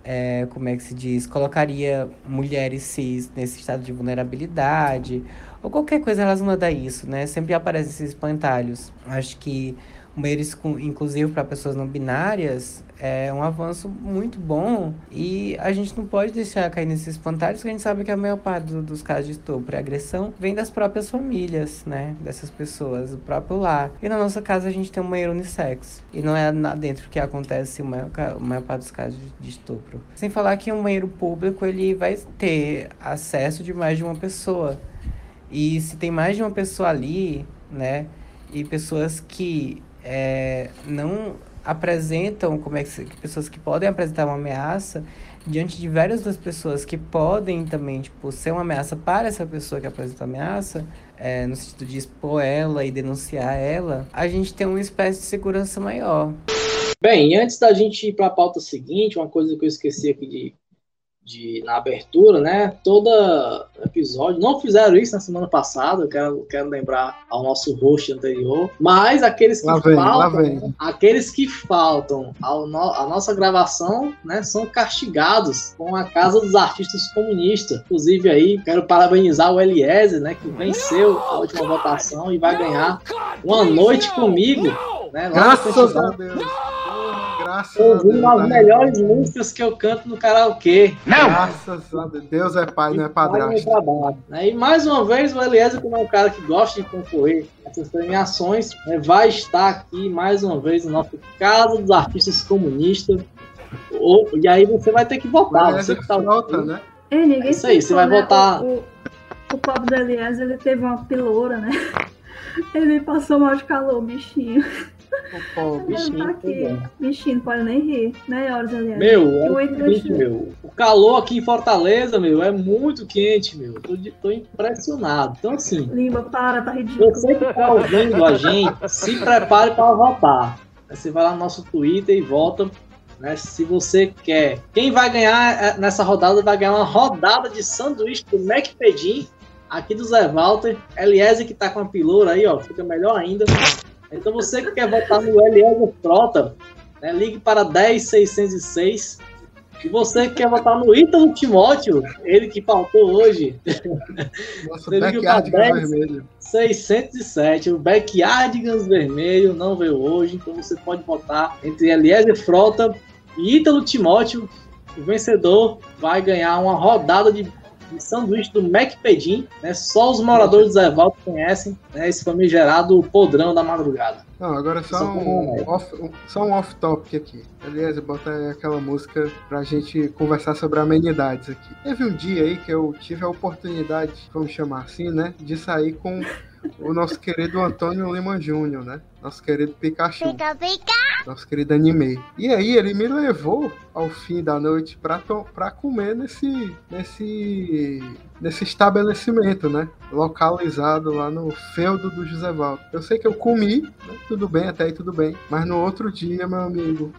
é, como é que se diz, colocaria mulheres cis nesse estado de vulnerabilidade, ou qualquer coisa relacionada a isso, né? Sempre aparecem esses espantalhos. Acho que um banheiro inclusivo para pessoas não binárias é um avanço muito bom e a gente não pode deixar cair nesses espantalhos, porque a gente sabe que a maior parte do, dos casos de estupro e agressão vem das próprias famílias, né? Dessas pessoas, do próprio lar. E na nossa casa a gente tem um banheiro unissex. E não é lá dentro que acontece a maior, a maior parte dos casos de estupro. Sem falar que um banheiro público ele vai ter acesso de mais de uma pessoa. E se tem mais de uma pessoa ali, né? E pessoas que é, não apresentam, como é que pessoas que podem apresentar uma ameaça diante de várias das pessoas que podem também, tipo, ser uma ameaça para essa pessoa que apresenta a ameaça, é, no sentido de expor ela e denunciar ela, a gente tem uma espécie de segurança maior. Bem, antes da gente ir para a pauta seguinte, uma coisa que eu esqueci aqui de de, na abertura, né? Todo episódio. Não fizeram isso na semana passada, eu quero, quero lembrar ao nosso host anterior. Mas aqueles que vem, faltam, aqueles que faltam ao no, a nossa gravação, né, são castigados com a Casa dos Artistas Comunistas. Inclusive aí, quero parabenizar o Eliezer, né, que venceu a última votação e vai ganhar uma noite comigo, né? Graças a Deus. Graças Ouvindo as melhores músicas que eu canto no karaokê. Não! Graças a Deus. Deus é pai, não é padrasto. E mais uma vez, o Eliezer, como é um cara que gosta de concorrer essas premiações, né, vai estar aqui mais uma vez no nosso Casa dos Artistas Comunistas. E aí você vai ter que votar. Você que tá volta, né? É, ninguém Isso aí, você vai né? votar. O, o, o pobre do Eliezer, ele teve uma piloura, né? (laughs) Ele passou mal de calor, bichinho. Pô, bichinho, tá aqui. bichinho, pode nem rir. Melhores, aliás. Meu, é quente, meu. O calor aqui em Fortaleza, meu, é muito quente, meu. Tô, tô impressionado. Então, assim. Lima, para, tá ridículo. Você que tá ouvindo a gente, se prepare para votar. Você vai lá no nosso Twitter e vota. Né, se você quer. Quem vai ganhar é, nessa rodada vai ganhar uma rodada de sanduíche do McPedim aqui do Zé Walter. Eliezer que tá com a piloura aí, ó, fica melhor ainda. Então você que quer votar no Eliezer Frota, né, ligue para 10606. E você que quer votar no Ítalo Timóteo, ele que faltou hoje. Nossa, Backyardigans Vermelho. 607, o Backyardigans Vermelho não veio hoje, então você pode votar entre Eliezer Frota e Ítalo Timóteo o vencedor vai ganhar uma rodada de, de sanduíche do McPedim, né? Só os moradores do Zé Valdo conhecem, né? Esse famigerado podrão da madrugada. Não, agora só Só um, off, um- só um off-topic aqui. Aliás, bota aquela música pra gente conversar sobre amenidades aqui. Teve um dia aí que eu tive a oportunidade, vamos chamar assim, né? De sair com o nosso querido Antônio Lima Júnior, né? Nosso querido Pikachu. Nosso querido anime. E aí ele me levou ao fim da noite pra, pra comer nesse, nesse, nesse estabelecimento, né? Localizado lá no feudo do José Valdo. Eu sei que eu comi, né? tudo bem, até aí tudo bem. Mas no outro dia, meu amigo.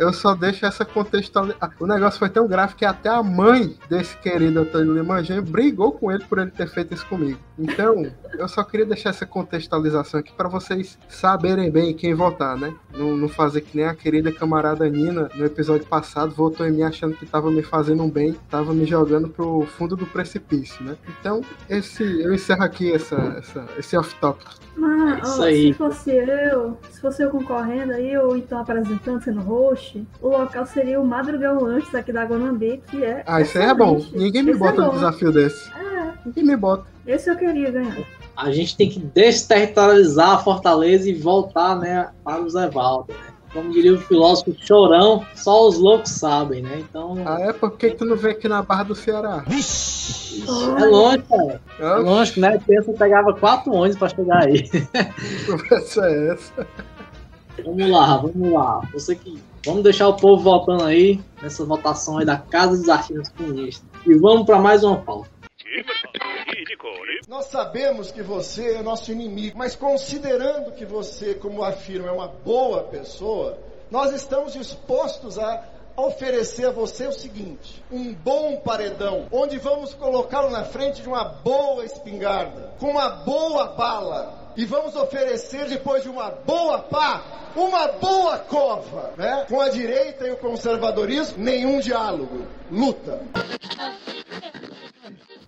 Eu só deixo essa contextualização. O negócio foi tão grave que até a mãe desse querido Antônio Limanjão brigou com ele por ele ter feito isso comigo. Então, eu só queria deixar essa contextualização aqui para vocês saberem bem quem votar, né? Não, não fazer que nem a querida camarada Nina no episódio passado votou em mim achando que tava me fazendo um bem, tava me jogando pro fundo do precipício, né? Então, esse eu encerro aqui essa, essa- esse off-topic. Mas, Isso ó, aí. se fosse eu, se fosse eu concorrendo aí, ou então apresentando, sendo host, o local seria o Madrugão Lanches aqui da Guanambi, que é. Ah, isso aí é bom. Ninguém me Esse bota é um desafio desse. É, Ninguém me bota. esse eu queria ganhar. A gente tem que desterritorializar a Fortaleza e voltar, né, para o Zé Valdo, né? Como diria o filósofo Chorão, só os loucos sabem, né? Então, Ah, é? Por que, que tu não vem aqui na Barra do Ceará? é longe, cara. É longe, né? Pensa pegava quatro ônibus para chegar aí. (laughs) que conversa é essa? Vamos lá, vamos lá. Você que. Vamos deixar o povo votando aí nessa votação aí da Casa dos Artistas Comunistas. E vamos para mais uma pauta. Nós sabemos que você é nosso inimigo, mas considerando que você, como afirma, é uma boa pessoa, nós estamos dispostos a oferecer a você o seguinte: um bom paredão, onde vamos colocá-lo na frente de uma boa espingarda, com uma boa bala, e vamos oferecer depois de uma boa pá, uma boa cova, né? Com a direita e o conservadorismo, nenhum diálogo, luta.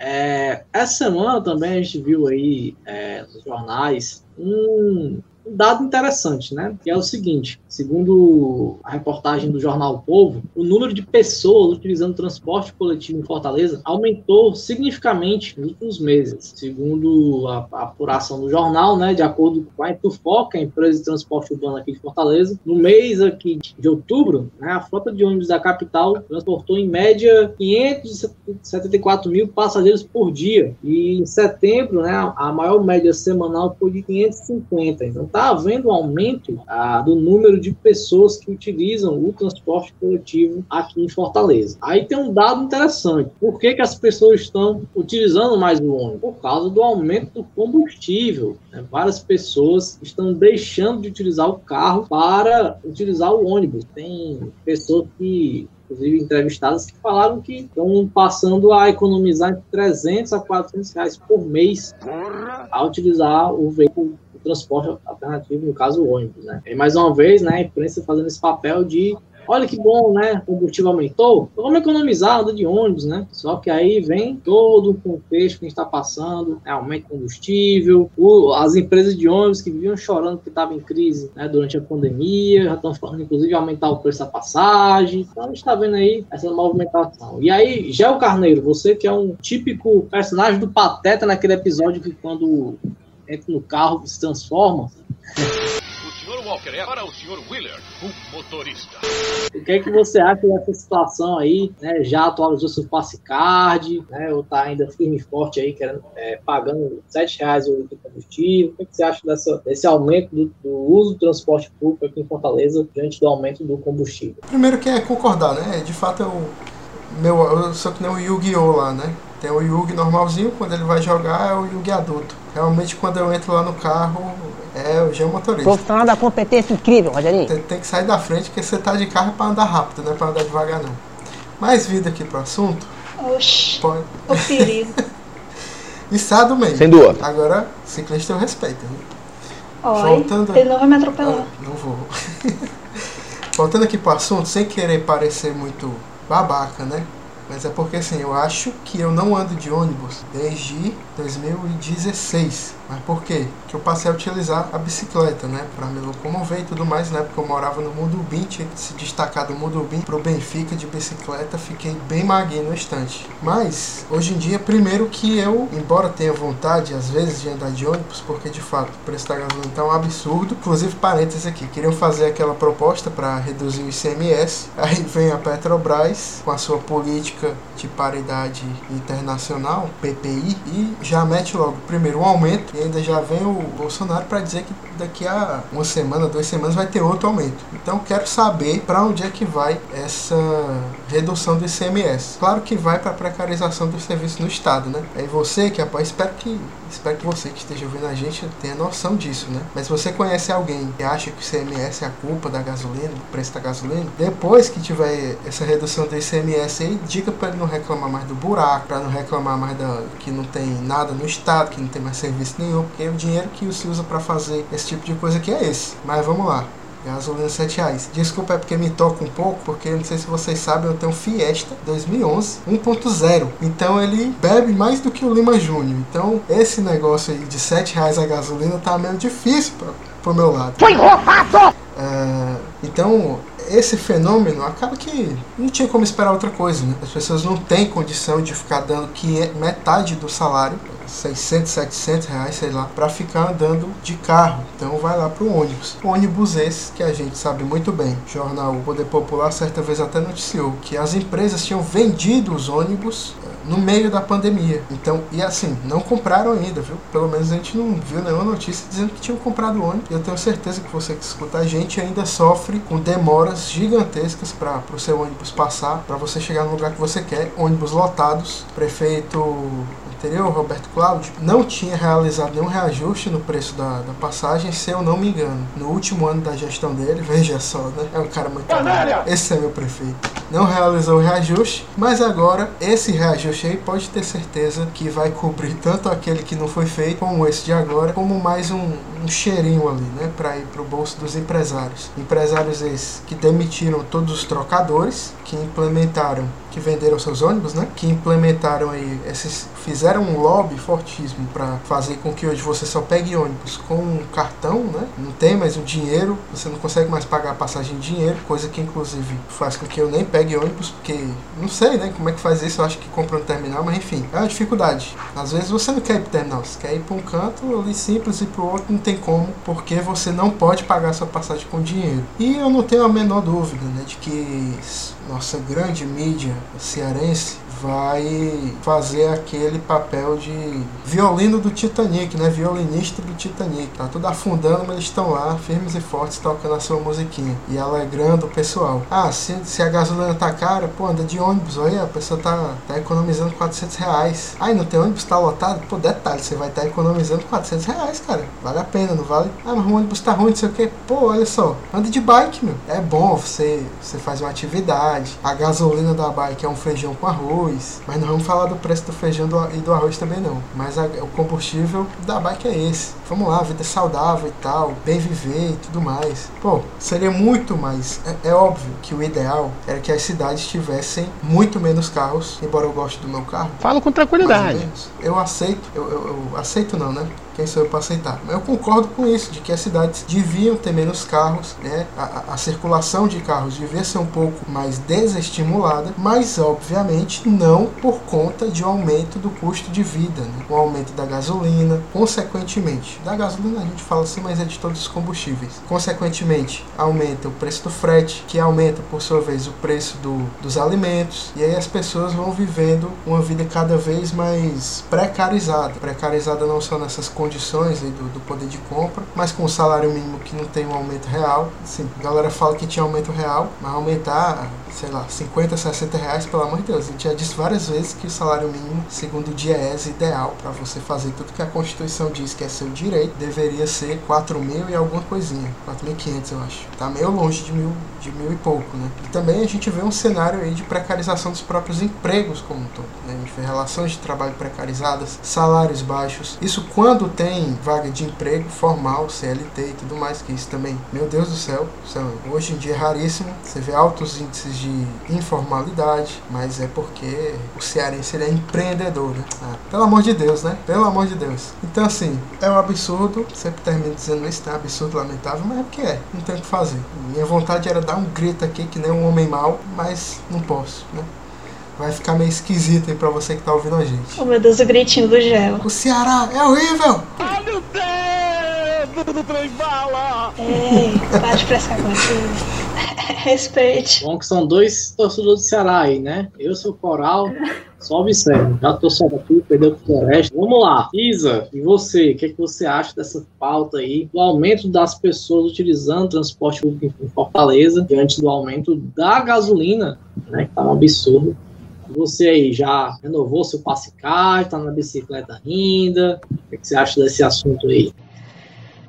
É, essa semana também a gente viu aí é, nos jornais um, um dado interessante, né? Que é o seguinte: segundo a reportagem do jornal o Povo, o número de pessoas utilizando transporte coletivo em Fortaleza aumentou significativamente nos últimos meses. Segundo a, a apuração do jornal, né? De acordo com a Intufoca, a empresa de transporte urbano aqui de Fortaleza, no mês aqui de outubro, né, a frota de ônibus da capital transportou em média 574 mil passageiros por dia. E em setembro, né, a maior média semanal foi de 550. Então está havendo um aumento ah, do número de pessoas que utilizam o transporte coletivo aqui em Fortaleza. Aí tem um dado interessante. Por que, que as pessoas estão utilizando mais o ônibus? Por causa do aumento do combustível. né? Várias pessoas estão deixando de utilizar o carro para utilizar o ônibus. Tem pessoas que inclusive entrevistadas que falaram que estão passando a economizar entre 300 a 400 reais por mês a utilizar o veículo transporte alternativo, no caso o ônibus, né? E mais uma vez, né, a imprensa fazendo esse papel de olha que bom, né? O combustível aumentou, então vamos economizar anda de ônibus, né? Só que aí vem todo o contexto que a gente está passando, né? aumento de combustível, o- as empresas de ônibus que viviam chorando que estavam em crise né, durante a pandemia, já estão falando, inclusive, de aumentar o preço da passagem. Então a gente está vendo aí essa movimentação. E aí, Gel Carneiro, você que é um típico personagem do Pateta naquele episódio que quando entra no carro se transforma, O Sr. Walker é para o Sr. Wheeler, um motorista. O que é que você acha dessa situação aí, né? Já atualizou seu passe card, né? Ou tá ainda firme e forte aí, querendo, é, pagando 7 reais o litro de combustível? O que, é que você acha dessa, desse aumento do, do uso do transporte público aqui em Fortaleza diante do aumento do combustível? Primeiro que é concordar, né? De fato eu, meu, eu sou que nem o Yu-Gi-Oh! lá, né? Tem o Yugi normalzinho, quando ele vai jogar é o Yugi adulto. Realmente quando eu entro lá no carro é o Jean motorista. Profissional da competência incrível, Rogerinho. Tem, tem que sair da frente porque você tá de carro é pra andar rápido, não é pra andar devagar não. Mais vida aqui pro assunto. Oxi, Pode. o perigo. (laughs) Estado meio. Sem dúvida. Agora, ciclista eu respeito. Né? Olha, Voltando- ele não vai me atropelar. Ah, não vou. (laughs) Voltando aqui pro assunto, sem querer parecer muito babaca, né? Mas é porque assim, eu acho que eu não ando de ônibus desde 2016. Mas por quê? Que eu passei a utilizar a bicicleta, né? Pra me locomover e tudo mais, né? Porque eu morava no Mudubim, tinha que se destacar do Mudubim pro Benfica de bicicleta, fiquei bem maguinho no instante. Mas, hoje em dia, primeiro que eu, embora tenha vontade, às vezes, de andar de ônibus, porque de fato o preço da gasolina tá um absurdo. Inclusive, parênteses aqui, queriam fazer aquela proposta para reduzir o ICMS. Aí vem a Petrobras com a sua política de paridade internacional, PPI, e já mete logo primeiro um aumento ainda já vem o Bolsonaro para dizer que daqui a uma semana, duas semanas vai ter outro aumento. Então quero saber para onde é que vai essa redução do ICMS. Claro que vai para a precarização do serviço no estado, né? Aí você que apoia, espero que espero que você que esteja ouvindo a gente tenha noção disso, né? Mas se você conhece alguém que acha que o ICMS é a culpa da gasolina, do preço da gasolina, depois que tiver essa redução do ICMS aí, diga para ele não reclamar mais do buraco, para não reclamar mais da que não tem nada no estado, que não tem mais serviço nenhum, porque o dinheiro que se usa para fazer esse tipo de coisa aqui é esse. Mas vamos lá. Gasolina 7 reais. Desculpa, é porque me toca um pouco, porque não sei se vocês sabem, eu tenho um Fiesta 2011 1.0. Então ele bebe mais do que o Lima Júnior. Então esse negócio aí de 7 reais a gasolina tá meio difícil pra, pro meu lado. Foi roubado! É, então esse fenômeno acaba que não tinha como esperar outra coisa, né? As pessoas não têm condição de ficar dando que é metade do salário 600, 700 reais, sei lá, para ficar andando de carro. Então vai lá pro ônibus. Ônibus esse que a gente sabe muito bem. O jornal Poder Popular certa vez até noticiou que as empresas tinham vendido os ônibus no meio da pandemia. Então, e assim, não compraram ainda, viu? Pelo menos a gente não viu nenhuma notícia dizendo que tinham comprado ônibus. E eu tenho certeza que você que escuta a gente ainda sofre com demoras gigantescas para o seu ônibus passar, para você chegar no lugar que você quer. Ônibus lotados. Prefeito anterior, Roberto Cláudio, não tinha realizado nenhum reajuste no preço da, da passagem, se eu não me engano. No último ano da gestão dele, (laughs) veja só, né? É um cara muito. Esse é meu prefeito. Não realizou o reajuste, mas agora esse reajuste aí pode ter certeza que vai cobrir tanto aquele que não foi feito, como esse de agora, como mais um, um cheirinho ali, né? Para ir para o bolso dos empresários. Empresários esses que demitiram todos os trocadores, que implementaram que venderam seus ônibus, né? Que implementaram aí esses fizeram um lobby fortíssimo para fazer com que hoje você só pegue ônibus com um cartão, né? Não tem mais o dinheiro, você não consegue mais pagar a passagem em dinheiro, coisa que inclusive faz com que eu nem pegue ônibus, porque não sei, né? Como é que faz isso? Eu acho que compra no terminal, mas enfim, é uma dificuldade. Às vezes você não quer ir pro terminal, você quer ir para um canto ali simples e pro outro não tem como, porque você não pode pagar sua passagem com dinheiro. E eu não tenho a menor dúvida, né, de que nossa grande mídia cearense vai fazer aquele papel de violino do Titanic, né? Violinista do Titanic. Tá tudo afundando, mas eles estão lá, firmes e fortes, tocando a sua musiquinha e alegrando o pessoal. Ah, se, se a gasolina tá cara, pô, anda de ônibus, olha, a pessoa tá, tá economizando 400 reais. Ai, não tem ônibus, tá lotado? Pô, detalhe, você vai estar tá economizando 400 reais, cara. Vale a pena, não vale? Ah, mas o ônibus tá ruim, não sei o que. Pô, olha só, anda de bike, meu. É bom, você, você faz uma atividade. A gasolina da bike é um feijão com arroz arroz. Mas não vamos falar do preço do feijão e do arroz também não. Mas a, o combustível da bike é esse. Vamos lá, vida saudável e tal, bem viver e tudo mais. Pô, seria muito mais. É, é óbvio que o ideal era que as cidades tivessem muito menos carros, embora eu goste do meu carro. Falo com tranquilidade. Eu aceito, eu, eu, eu aceito não, né? Quem sou eu para aceitar? Eu concordo com isso, de que as cidades deviam ter menos carros, né? A, a, circulação de carros devia ser um pouco mais desestimulada, mas obviamente não por conta de um aumento do custo de vida, né? um aumento da gasolina, consequentemente, da gasolina a gente fala assim, mas é de todos os combustíveis. Consequentemente, aumenta o preço do frete, que aumenta por sua vez o preço do, dos alimentos, e aí as pessoas vão vivendo uma vida cada vez mais precarizada, precarizada não só nessas condições do, do, poder de compra, mas com o salário mínimo que não tem um aumento real. Assim, a galera fala que tinha aumento real, mas aumentar, sei lá, 50, 60 reais, pelo amor de Deus. A gente já disse várias vezes que o salário mínimo, segundo o DIEES, ideal para você fazer tudo que a Constituição diz que é seu direito, deveria ser 4 mil e alguma coisinha. 4.500, eu acho. Tá meio longe de mil, de mil e pouco, né? E também a gente vê um cenário aí de precarização dos próprios empregos como um todo. Né? A gente vê relações de trabalho precarizadas, salários baixos. Isso quando tem vaga de emprego formal, CLT e tudo mais, que isso também, meu Deus do céu, hoje em dia é raríssimo. Você vê altos índices de informalidade, mas é porque o cearense ele é empreendedor, né? Ah, pelo amor de Deus, né? Pelo amor de Deus. Então, assim, é um absurdo, sempre termino dizendo isso, é um absurdo, lamentável, mas é porque é, não tem o que fazer. Minha vontade era dar um grito aqui, que nem um homem mau, mas não posso, né? Vai ficar meio esquisito aí pra você que tá ouvindo a gente. Oh meu Deus, o gritinho do gel. O Ceará é horrível! Ai meu Deus! Do trem bala! Ei, para de prestar contigo. (laughs) Respeite. Bom que são dois torcedores do Ceará aí, né? Eu sou coral, só observo. Já tô só aqui, perdeu pro Floresta. Vamos lá. Isa, e você? O que, é que você acha dessa pauta aí? Do aumento das pessoas utilizando transporte público em Fortaleza, diante do aumento da gasolina, né? Que tá um absurdo. Você aí já renovou seu passe card, tá na bicicleta ainda? O que, é que você acha desse assunto aí?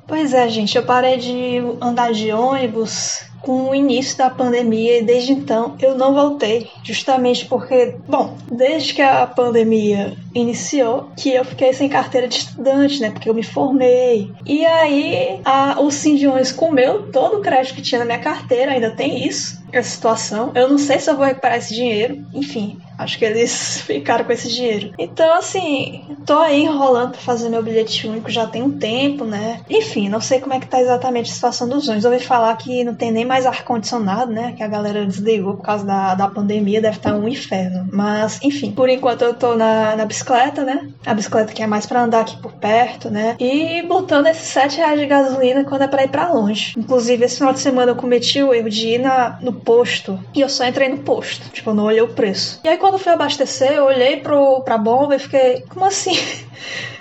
Pois é, gente, eu parei de andar de ônibus com o início da pandemia e desde então eu não voltei, justamente porque, bom, desde que a pandemia iniciou, que eu fiquei sem carteira de estudante, né, porque eu me formei. E aí a, o Sindiões comeu todo o crédito que tinha na minha carteira, ainda tem isso, essa situação. Eu não sei se eu vou recuperar esse dinheiro, enfim, Acho que eles (laughs) ficaram com esse dinheiro. Então, assim, tô aí enrolando pra fazer meu bilhete único já tem um tempo, né? Enfim, não sei como é que tá exatamente a situação dos ônibus. Ouvi falar que não tem nem mais ar-condicionado, né? Que a galera desligou por causa da, da pandemia, deve estar um inferno. Mas, enfim, por enquanto eu tô na, na bicicleta, né? A bicicleta que é mais para andar aqui por perto, né? E botando esses 7 reais de gasolina quando é pra ir pra longe. Inclusive, esse final de semana eu cometi o erro de ir na, no posto. E eu só entrei no posto. Tipo, eu não olhei o preço. E aí, quando fui abastecer, eu olhei pro, pra bomba e fiquei, como assim? (laughs)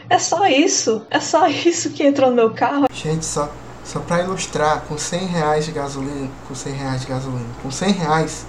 É só isso? É só isso que entrou no meu carro? Gente, só, só pra ilustrar, com 100 reais de gasolina, com 100 reais de gasolina, com 100 reais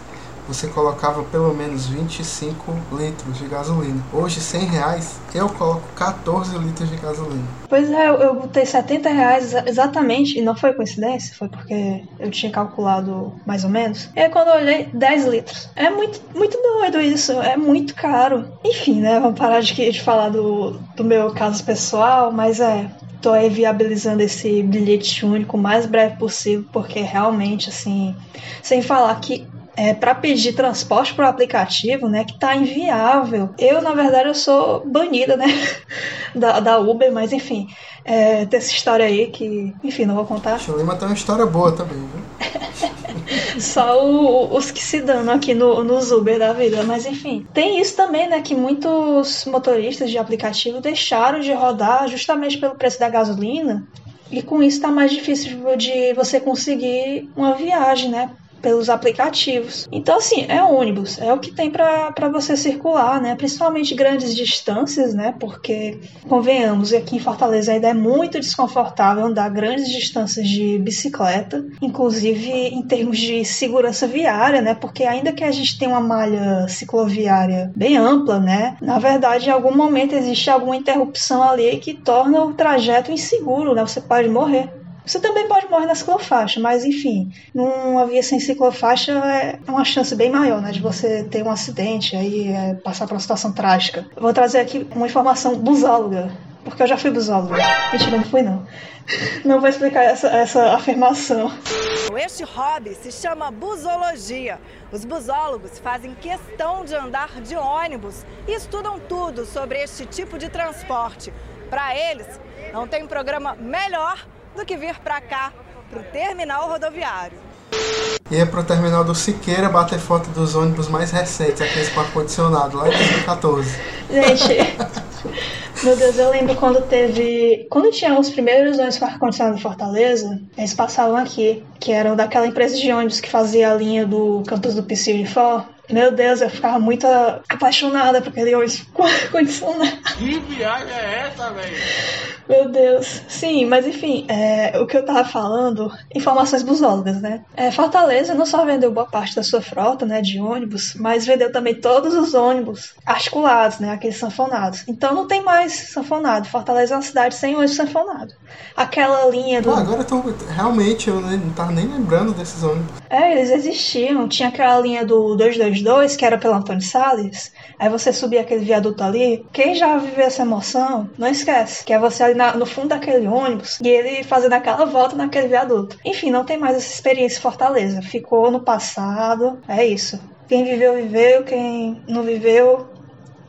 você colocava pelo menos 25 litros de gasolina. Hoje, 100 reais, eu coloco 14 litros de gasolina. Pois é, eu, botei 70 reais exatamente, e não foi coincidência, foi porque eu tinha calculado mais ou menos. E aí quando eu olhei, 10 litros. É muito, muito doido isso, é muito caro. Enfim, né, vamos parar de, de falar do, do meu caso pessoal, mas é, tô aí viabilizando esse bilhete único o mais breve possível, porque realmente, assim, sem falar que é, para pedir transporte para o aplicativo, né, que tá inviável. Eu, na verdade, eu sou banida, né, (laughs) da, da Uber, mas enfim, é, tem essa história aí que, enfim, não vou contar. Lima tem uma história boa também, viu? (laughs) Só o, os que se dão aqui no, nos Uber da vida, mas enfim. Tem isso também, né, que muitos motoristas de aplicativo deixaram de rodar justamente pelo preço da gasolina e com isso está mais difícil de você conseguir uma viagem, né? Pelos aplicativos. Então, assim, é ônibus, é o que tem para você circular, né? Principalmente grandes distâncias, né? Porque, convenhamos, aqui em Fortaleza ainda é muito desconfortável andar grandes distâncias de bicicleta, inclusive em termos de segurança viária, né? Porque ainda que a gente tenha uma malha cicloviária bem ampla, né? Na verdade, em algum momento existe alguma interrupção ali que torna o trajeto inseguro, né? Você pode morrer. Você também pode morrer na ciclofaixa, mas enfim, numa via sem ciclofaixa é uma chance bem maior, né, de você ter um acidente aí é, passar por uma situação trágica. vou trazer aqui uma informação busóloga, porque eu já fui busóloga. Mentira, não fui não. (laughs) Não vou explicar essa, essa afirmação. Este hobby se chama busologia. Os busólogos fazem questão de andar de ônibus e estudam tudo sobre este tipo de transporte. Para eles, não tem programa melhor do que vir para cá, para o terminal rodoviário. Ia é pro terminal do Siqueira bater foto dos ônibus mais recentes, aqueles com ar-condicionado, lá em 2014. Gente, (laughs) meu Deus, eu lembro quando teve. Quando tinha os primeiros ônibus com ar-condicionado em Fortaleza, eles passavam aqui, que eram daquela empresa de ônibus que fazia a linha do campus do For. Meu Deus, eu ficava muito apaixonada por aquele (laughs) ar-condicionado. Que viagem é essa, velho? Meu Deus. Sim, mas enfim, é, o que eu tava falando, informações busólogas, né? É, Fortaleza não só vendeu boa parte da sua frota, né, de ônibus, mas vendeu também todos os ônibus articulados, né, aqueles sanfonados. Então não tem mais sanfonado. Fortaleza é uma cidade sem ônibus sanfonado. Aquela linha do... Ah, agora eu tô... Realmente, eu não tava nem lembrando desses ônibus. É, eles existiam. Tinha aquela linha do 222, que era pelo Antônio Salles. Aí você subia aquele viaduto ali. Quem já viveu essa emoção, não esquece. Que é você ali na, no fundo daquele ônibus e ele fazendo aquela volta naquele viaduto. Enfim, não tem mais essa experiência em Fortaleza. Ficou no passado. É isso. Quem viveu, viveu. Quem não viveu,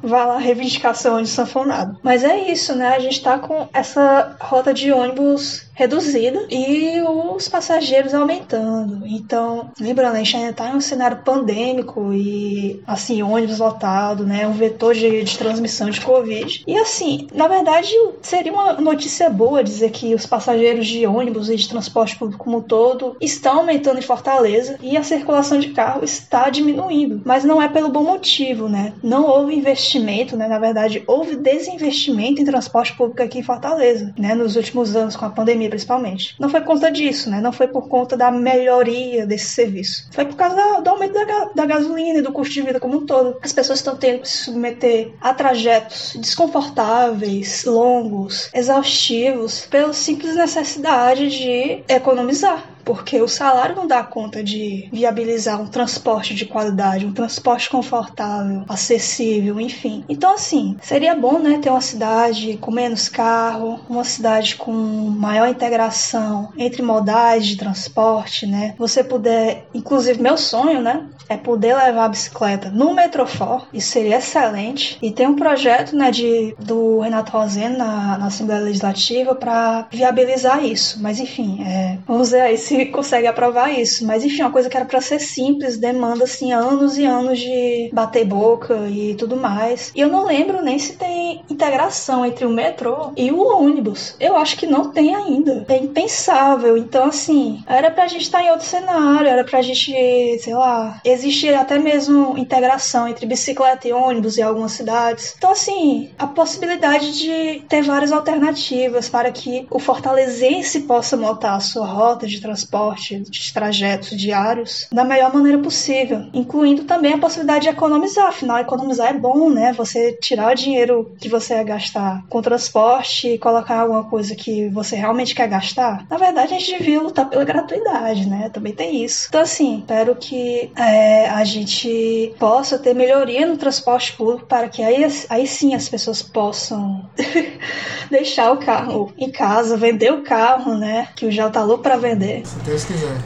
vá lá, reivindicação de sanfonado. Mas é isso, né? A gente tá com essa rota de ônibus reduzida e os passageiros aumentando. Então, lembrando, a gente ainda está em um cenário pandêmico e, assim, ônibus lotado, né? Um vetor de, de transmissão de Covid. E, assim, na verdade, seria uma notícia boa dizer que os passageiros de ônibus e de transporte público como um todo estão aumentando em Fortaleza e a circulação de carro está diminuindo. Mas não é pelo bom motivo, né? Não houve investimento, né? Na verdade, houve desinvestimento em transporte público aqui em Fortaleza, né? Nos últimos anos, com a pandemia pandemia principalmente. Não foi por conta disso, né? Não foi por conta da melhoria desse serviço. Foi por causa do aumento da, da gasolina e do custo de vida como um todo. As pessoas estão tendo que se submeter a trajetos desconfortáveis, longos, exaustivos, pela simples necessidade de economizar porque o salário não dá conta de viabilizar um transporte de qualidade, um transporte confortável, acessível, enfim. Então, assim, seria bom, né, ter uma cidade com menos carro, uma cidade com maior integração entre modais de transporte, né? Você puder, inclusive, meu sonho, né, é poder levar a bicicleta no Metrofor, isso seria excelente. E tem um projeto, né, de, do Renato Roseno na, na Assembleia Legislativa para viabilizar isso. Mas, enfim, é, vamos ver aí se se consegue aprovar isso. Mas enfim, uma coisa que era para ser simples, demanda assim anos e anos de bater boca e tudo mais. E eu não lembro nem se tem integração entre o metrô e o ônibus. Eu acho que não tem ainda. É impensável. Então, assim, era pra gente estar tá em outro cenário, era pra gente, sei lá, existir até mesmo integração entre bicicleta e ônibus em algumas cidades. Então, assim, a possibilidade de ter várias alternativas para que o fortalezense possa montar a sua rota de transporte transporte, de trajetos diários, da melhor maneira possível, incluindo também a possibilidade de economizar. Afinal, economizar é bom, né? Você tirar o dinheiro que você ia gastar com transporte e colocar alguma coisa que você realmente quer gastar. Na verdade, a gente devia lutar pela gratuidade, né? Também tem isso. Então, assim, espero que é, a gente possa ter melhoria no transporte público para que aí, aí sim as pessoas possam (laughs) deixar o carro em casa, vender o carro, né? Que o já tá louco para vender. Se Deus quiser.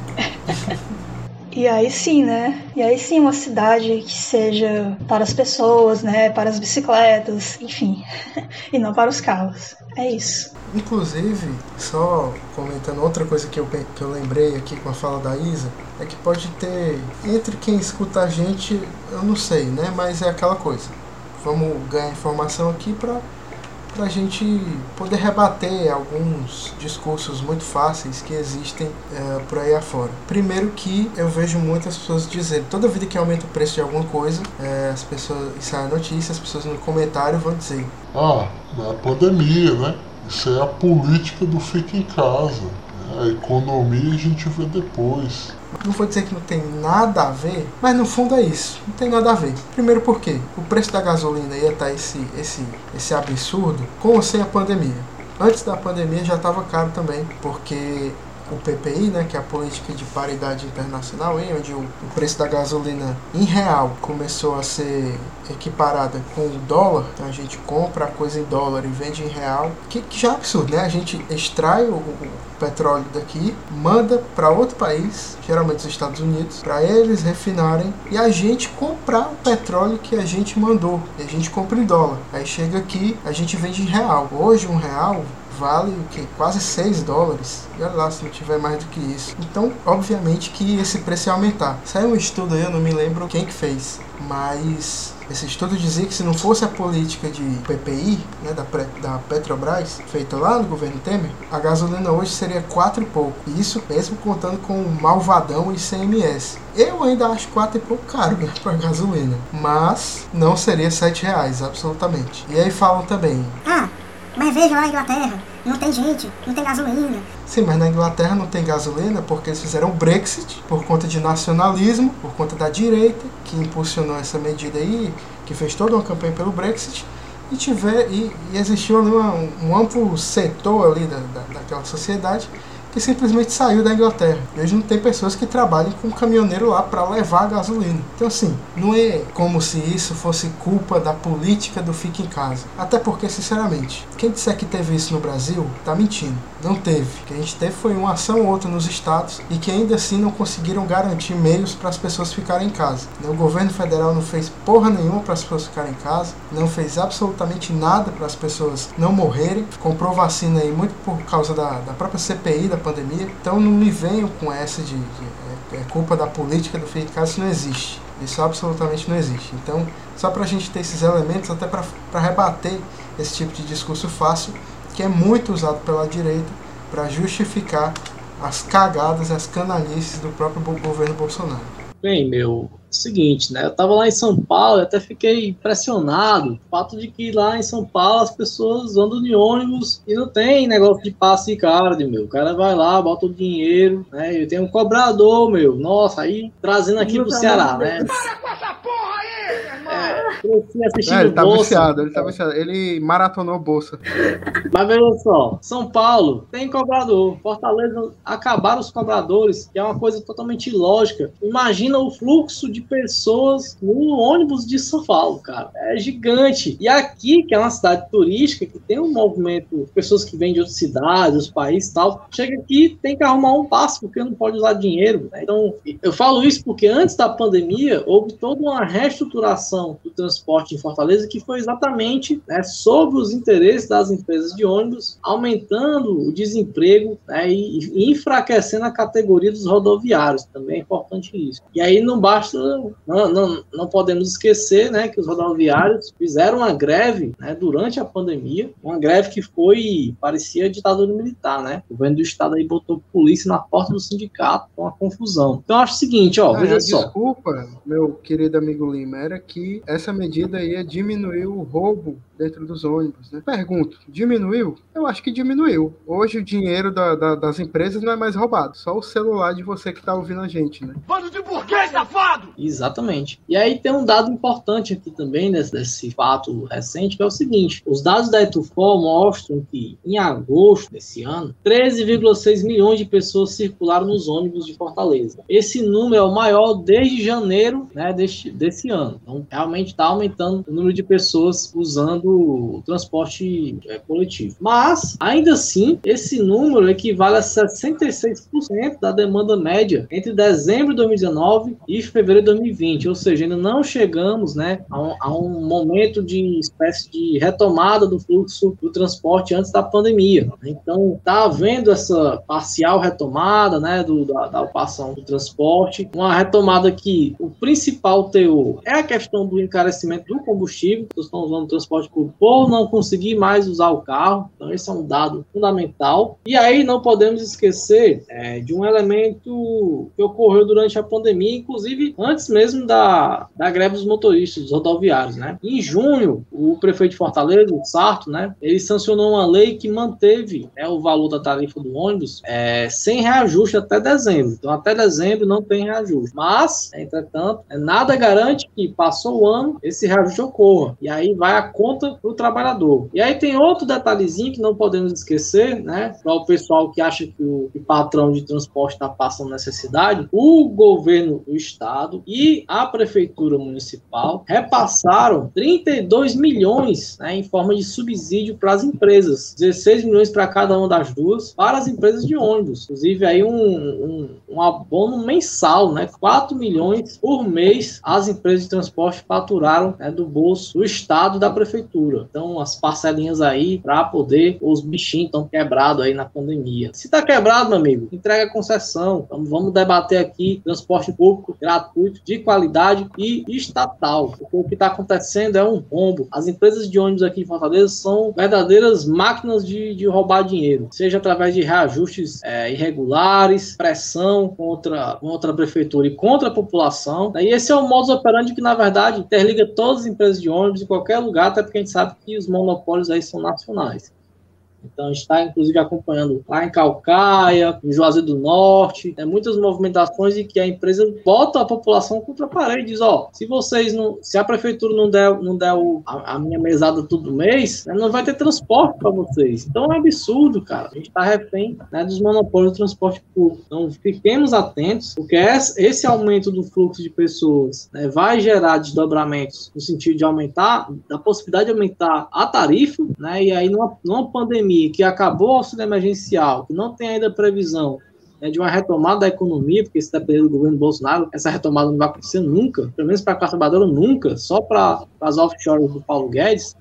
(laughs) E aí sim, né? E aí sim uma cidade que seja para as pessoas, né? Para as bicicletas, enfim. (laughs) e não para os carros. É isso. Inclusive, só comentando outra coisa que eu, que eu lembrei aqui com a fala da Isa, é que pode ter, entre quem escuta a gente, eu não sei, né? Mas é aquela coisa. Vamos ganhar informação aqui para para a gente poder rebater alguns discursos muito fáceis que existem é, por aí afora. Primeiro que eu vejo muitas pessoas dizendo, toda vida que aumenta o preço de alguma coisa, é, as pessoas, isso é a notícia, as pessoas no comentário vão dizer Ah, é a pandemia, né? Isso é a política do fica em casa. Né? A economia a gente vê depois. Não vou dizer que não tem nada a ver, mas no fundo é isso. Não tem nada a ver. Primeiro porque o preço da gasolina ia estar esse, esse, esse absurdo com ou sem a pandemia. Antes da pandemia já estava caro também, porque o PPI, né, que é a política de paridade internacional, hein, onde o, o preço da gasolina em real começou a ser equiparada com o dólar, então a gente compra a coisa em dólar e vende em real, que, que já é absurdo, né? A gente extrai o, o petróleo daqui, manda para outro país, geralmente os Estados Unidos, para eles refinarem e a gente comprar o petróleo que a gente mandou. E a gente compra em dólar. Aí chega aqui, a gente vende em real. Hoje um real vale o que? Quase 6 dólares. E olha lá se não tiver mais do que isso. Então, obviamente que esse preço ia aumentar. Saiu um estudo aí, eu não me lembro quem que fez, mas esse estudo dizia que se não fosse a política de PPI, né, da, da Petrobras, feita lá no governo Temer, a gasolina hoje seria 4 e pouco. Isso mesmo contando com o malvadão ICMS. Eu ainda acho 4 e pouco caro né, para gasolina, mas não seria 7 reais, absolutamente. E aí falam também... Ah, mas veja lá a Inglaterra, não tem gente, não tem gasolina. Sim, mas na Inglaterra não tem gasolina porque eles fizeram o Brexit por conta de nacionalismo, por conta da direita, que impulsionou essa medida aí, que fez toda uma campanha pelo Brexit, e, tiver, e, e existiu ali uma, um amplo setor ali da, da, daquela sociedade que simplesmente saiu da Inglaterra. Hoje não tem pessoas que trabalhem com um caminhoneiro lá para levar a gasolina. Então assim, não é como se isso fosse culpa da política do fique em casa. Até porque, sinceramente, quem disser que teve isso no Brasil, tá mentindo. Não teve. O que a gente teve foi uma ação ou outra nos estados e que ainda assim não conseguiram garantir meios para as pessoas ficarem em casa. O governo federal não fez porra nenhuma para as pessoas ficarem em casa, não fez absolutamente nada para as pessoas não morrerem, comprou vacina aí muito por causa da, da própria CPI da pandemia. Então não me venham com essa de, de é, é culpa da política do fique em casa, isso não existe. Isso absolutamente não existe. Então, só para a gente ter esses elementos, até para rebater esse tipo de discurso fácil, que é muito usado pela direita para justificar as cagadas, as canalices do próprio governo Bolsonaro. Bem, meu, seguinte, né? Eu tava lá em São Paulo e até fiquei impressionado. O fato de que lá em São Paulo as pessoas andam de ônibus e não tem negócio de passe e card, meu. O cara vai lá, bota o dinheiro, né? Eu tenho um cobrador, meu. Nossa, aí trazendo aqui pro Ceará, né? Para com essa é, é, ele tá bolsa. viciado, ele tá viciado. Ele maratonou bolsa. Mas veja só, São Paulo tem cobrador. Fortaleza acabaram os cobradores, que é uma coisa totalmente ilógica. Imagina o fluxo de de pessoas no ônibus de São Paulo, cara. É gigante. E aqui, que é uma cidade turística, que tem um movimento, pessoas que vêm de outras cidades, outros países e tal, chega aqui tem que arrumar um passo, porque não pode usar dinheiro. Né? Então, eu falo isso porque antes da pandemia, houve toda uma reestruturação do transporte em Fortaleza, que foi exatamente né, sobre os interesses das empresas de ônibus, aumentando o desemprego né, e, enfraquecendo a categoria dos rodoviários. Também é importante isso. E aí não basta não, não, não podemos esquecer né, que os rodoviários fizeram uma greve né, durante a pandemia, uma greve que foi, parecia ditadura militar, né? O governo do estado aí botou polícia na porta do sindicato com uma confusão. Então, acho o seguinte, ó, veja só. Desculpa, meu querido amigo Lima, era que essa medida ia diminuir o roubo dentro dos ônibus. Né? Pergunto, diminuiu? Eu acho que diminuiu. Hoje o dinheiro da, da, das empresas não é mais roubado, só o celular de você que está ouvindo a gente, né? Bando de burguês safado! Exatamente. E aí tem um dado importante aqui também desse, desse fato recente, que é o seguinte: os dados da Etufor mostram que em agosto desse ano, 13,6 milhões de pessoas circularam nos ônibus de Fortaleza. Esse número é o maior desde janeiro né, deste, desse ano. Então, realmente está aumentando o número de pessoas usando o transporte é, coletivo. Mas, ainda assim, esse número equivale a 66% da demanda média entre dezembro de 2019 e fevereiro de 2020, ou seja, ainda não chegamos né, a, um, a um momento de espécie de retomada do fluxo do transporte antes da pandemia. Então, está havendo essa parcial retomada né, do, da, da ocupação do transporte, uma retomada que o principal teor é a questão do encarecimento do combustível, que estão usando o transporte por não conseguir mais usar o carro. Então, esse é um dado fundamental. E aí, não podemos esquecer é, de um elemento que ocorreu durante a pandemia, inclusive antes mesmo da, da greve dos motoristas, dos rodoviários. Né? Em junho, o prefeito de Fortaleza, o Sarto, né, ele sancionou uma lei que manteve né, o valor da tarifa do ônibus é, sem reajuste até dezembro. Então, até dezembro não tem reajuste. Mas, entretanto, nada garante que passou o ano esse reajuste ocorra. E aí vai a conta o trabalhador. E aí tem outro detalhezinho que não podemos esquecer, né? Para o pessoal que acha que o, que patrão de transporte está passando necessidade, o governo do estado e a prefeitura municipal repassaram 32 milhões né, em forma de subsídio para as empresas, 16 milhões para cada uma das duas, para as empresas de ônibus. Inclusive aí um, um, um abono mensal, né? 4 milhões por mês as empresas de transporte faturaram né, do bolso do estado da prefeitura prefeitura. Então, as parcelinhas aí para poder, os bichinhos estão quebrados aí na pandemia. Se tá quebrado, meu amigo, entrega concessão. Então, vamos debater aqui transporte público gratuito, de qualidade e estatal. Porque o que está acontecendo é um rombo. As empresas de ônibus aqui em Fortaleza são verdadeiras máquinas de, de roubar dinheiro, seja através de reajustes é, irregulares, pressão contra, contra a prefeitura e contra a população. E esse é o modus operandi que, na verdade, interliga todas as empresas de ônibus em qualquer lugar, até porque gente sabe que os monopólios aí são nacionais. Então está, inclusive, acompanhando lá em Calcaia, em Juazeiro do Norte, né, muitas movimentações em que a empresa bota a população contra a parede e diz, ó, se vocês não, se a prefeitura não der, não der o, a, a, minha mesada todo mês, né, não vai ter transporte para vocês. Então é um absurdo, cara. A gente está refém né, dos monopólios do transporte público. Então fiquemos atentos, porque esse aumento do fluxo de pessoas né, vai gerar desdobramentos no sentido de aumentar, da possibilidade de aumentar a tarifa, né, e aí numa, numa pandemia que acabou o auxílio emergencial, que não tem ainda previsão né, de uma retomada da economia, porque se depender do governo Bolsonaro, essa retomada não vai acontecer nunca, pelo menos para a classe trabalhadora nunca, só para as offshores do Paulo Guedes,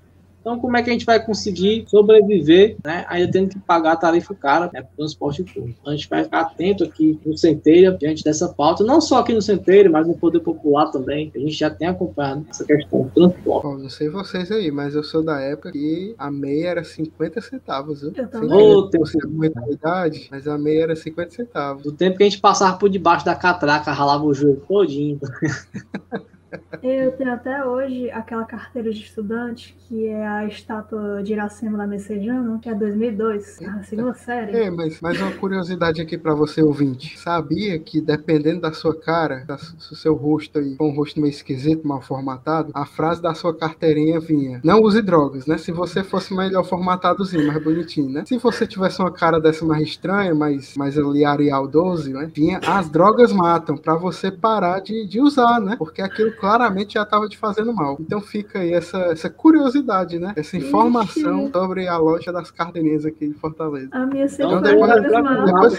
então, como é que a gente vai conseguir sobreviver, né, ainda tendo que pagar a tarifa cara né, para o transporte público? Então, a gente vai ficar atento aqui no Centeira, diante dessa pauta, não só aqui no Centeira, mas no Poder Popular também, a gente já tem acompanhado essa questão do transporte. Bom, não sei vocês aí, mas eu sou da época que a meia era 50 centavos, viu? Eu também. Oh, você muita idade, mas a meia era 50 centavos. Do tempo que a gente passava por debaixo da catraca, ralava o joelho todinho. (laughs) Eu tenho até hoje aquela carteira de estudante, que é a estátua de Iracema da Messejana, que é 2002, a segunda série. É, mas, mas uma curiosidade aqui para você, ouvinte. Sabia que dependendo da sua cara, do seu rosto aí, com um rosto meio esquisito, mal formatado, a frase da sua carteirinha vinha: Não use drogas, né? Se você fosse melhor formatadozinho, mais bonitinho, né? Se você tivesse uma cara dessa mais estranha, mais, mais ali Arial 12, né? Vinha: As drogas matam, para você parar de, de usar, né? Porque aquilo claramente já estava te fazendo mal. Então fica aí essa, essa curiosidade, né? Essa informação Ixi. sobre a loja das carteirinhas aqui em Fortaleza. A minha então, depois, depois,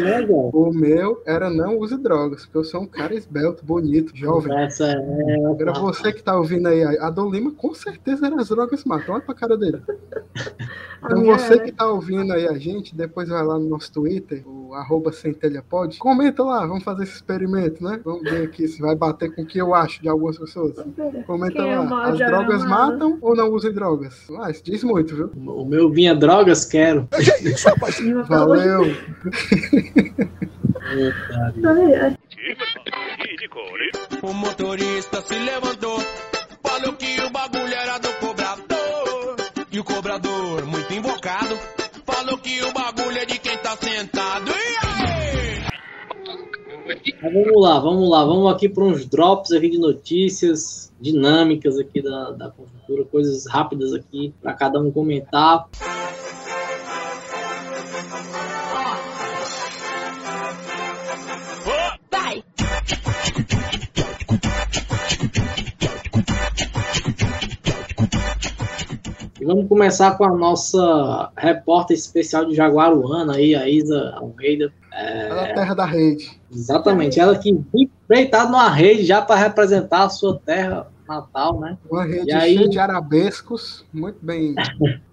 o meu era não use drogas, porque eu sou um cara esbelto, bonito, jovem. Essa é... Era você que tá ouvindo aí, a Dolima com certeza era as drogas matam. Olha pra cara dele. (laughs) Então você que tá ouvindo aí a gente, depois vai lá no nosso Twitter, o arroba centelhapod, comenta lá, vamos fazer esse experimento, né? Vamos ver aqui se vai bater com o que eu acho de algumas pessoas. Comenta Quem é lá, as drogas matam ou não usem drogas? Ah, isso diz muito, viu? O meu vinha drogas, quero. (laughs) Valeu. O (laughs) motorista se levantou, falou que o bagulho era do cobrador. E o cobrador, falou que o bagulho é de quem tá sentado. Vamos lá, vamos lá, vamos aqui para uns drops aqui de notícias dinâmicas aqui da, da conjuntura, coisas rápidas aqui para cada um comentar. E vamos começar com a nossa repórter especial de Jaguaruana aí, a Isa Almeida. É... é a terra da rede. Exatamente, ela que deitada numa rede já para representar a sua terra natal, né? Uma rede E aí- cheia de arabescos, muito bem,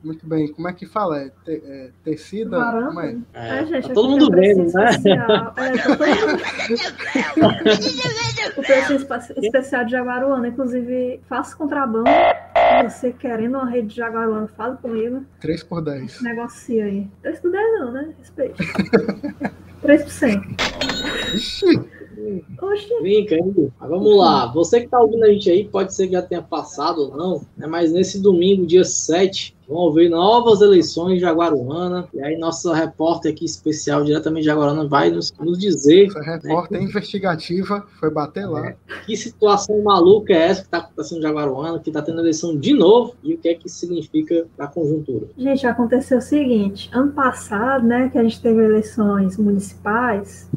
muito bem. Como é que fala? É, te- é tecida? Como é? É, É, gente, tá todo mundo vendo, né? especial. É, tá todo mundo- o preço espa- especial de Jaguaruana. Inclusive, faço contrabando. Você querendo uma rede de Jaguaruana, fala comigo. 3 por 10. Negocia aí. 3 por 10 não, né? Respeito. (laughs) 3%. Ixi, Oxi. Vem, Caio. Mas vamos lá. Você que está ouvindo a gente aí, pode ser que já tenha passado ou não, né? mas nesse domingo, dia 7, vão haver novas eleições em Jaguaruana. E aí, nossa repórter aqui especial, diretamente de Jaguaruana, vai nos, nos dizer essa repórter investigativa foi bater lá. que situação maluca é essa que está acontecendo em Jaguaruana, que está tendo eleição de novo e o que é que isso significa para a conjuntura. Gente, aconteceu o seguinte: ano passado, né, que a gente teve eleições municipais,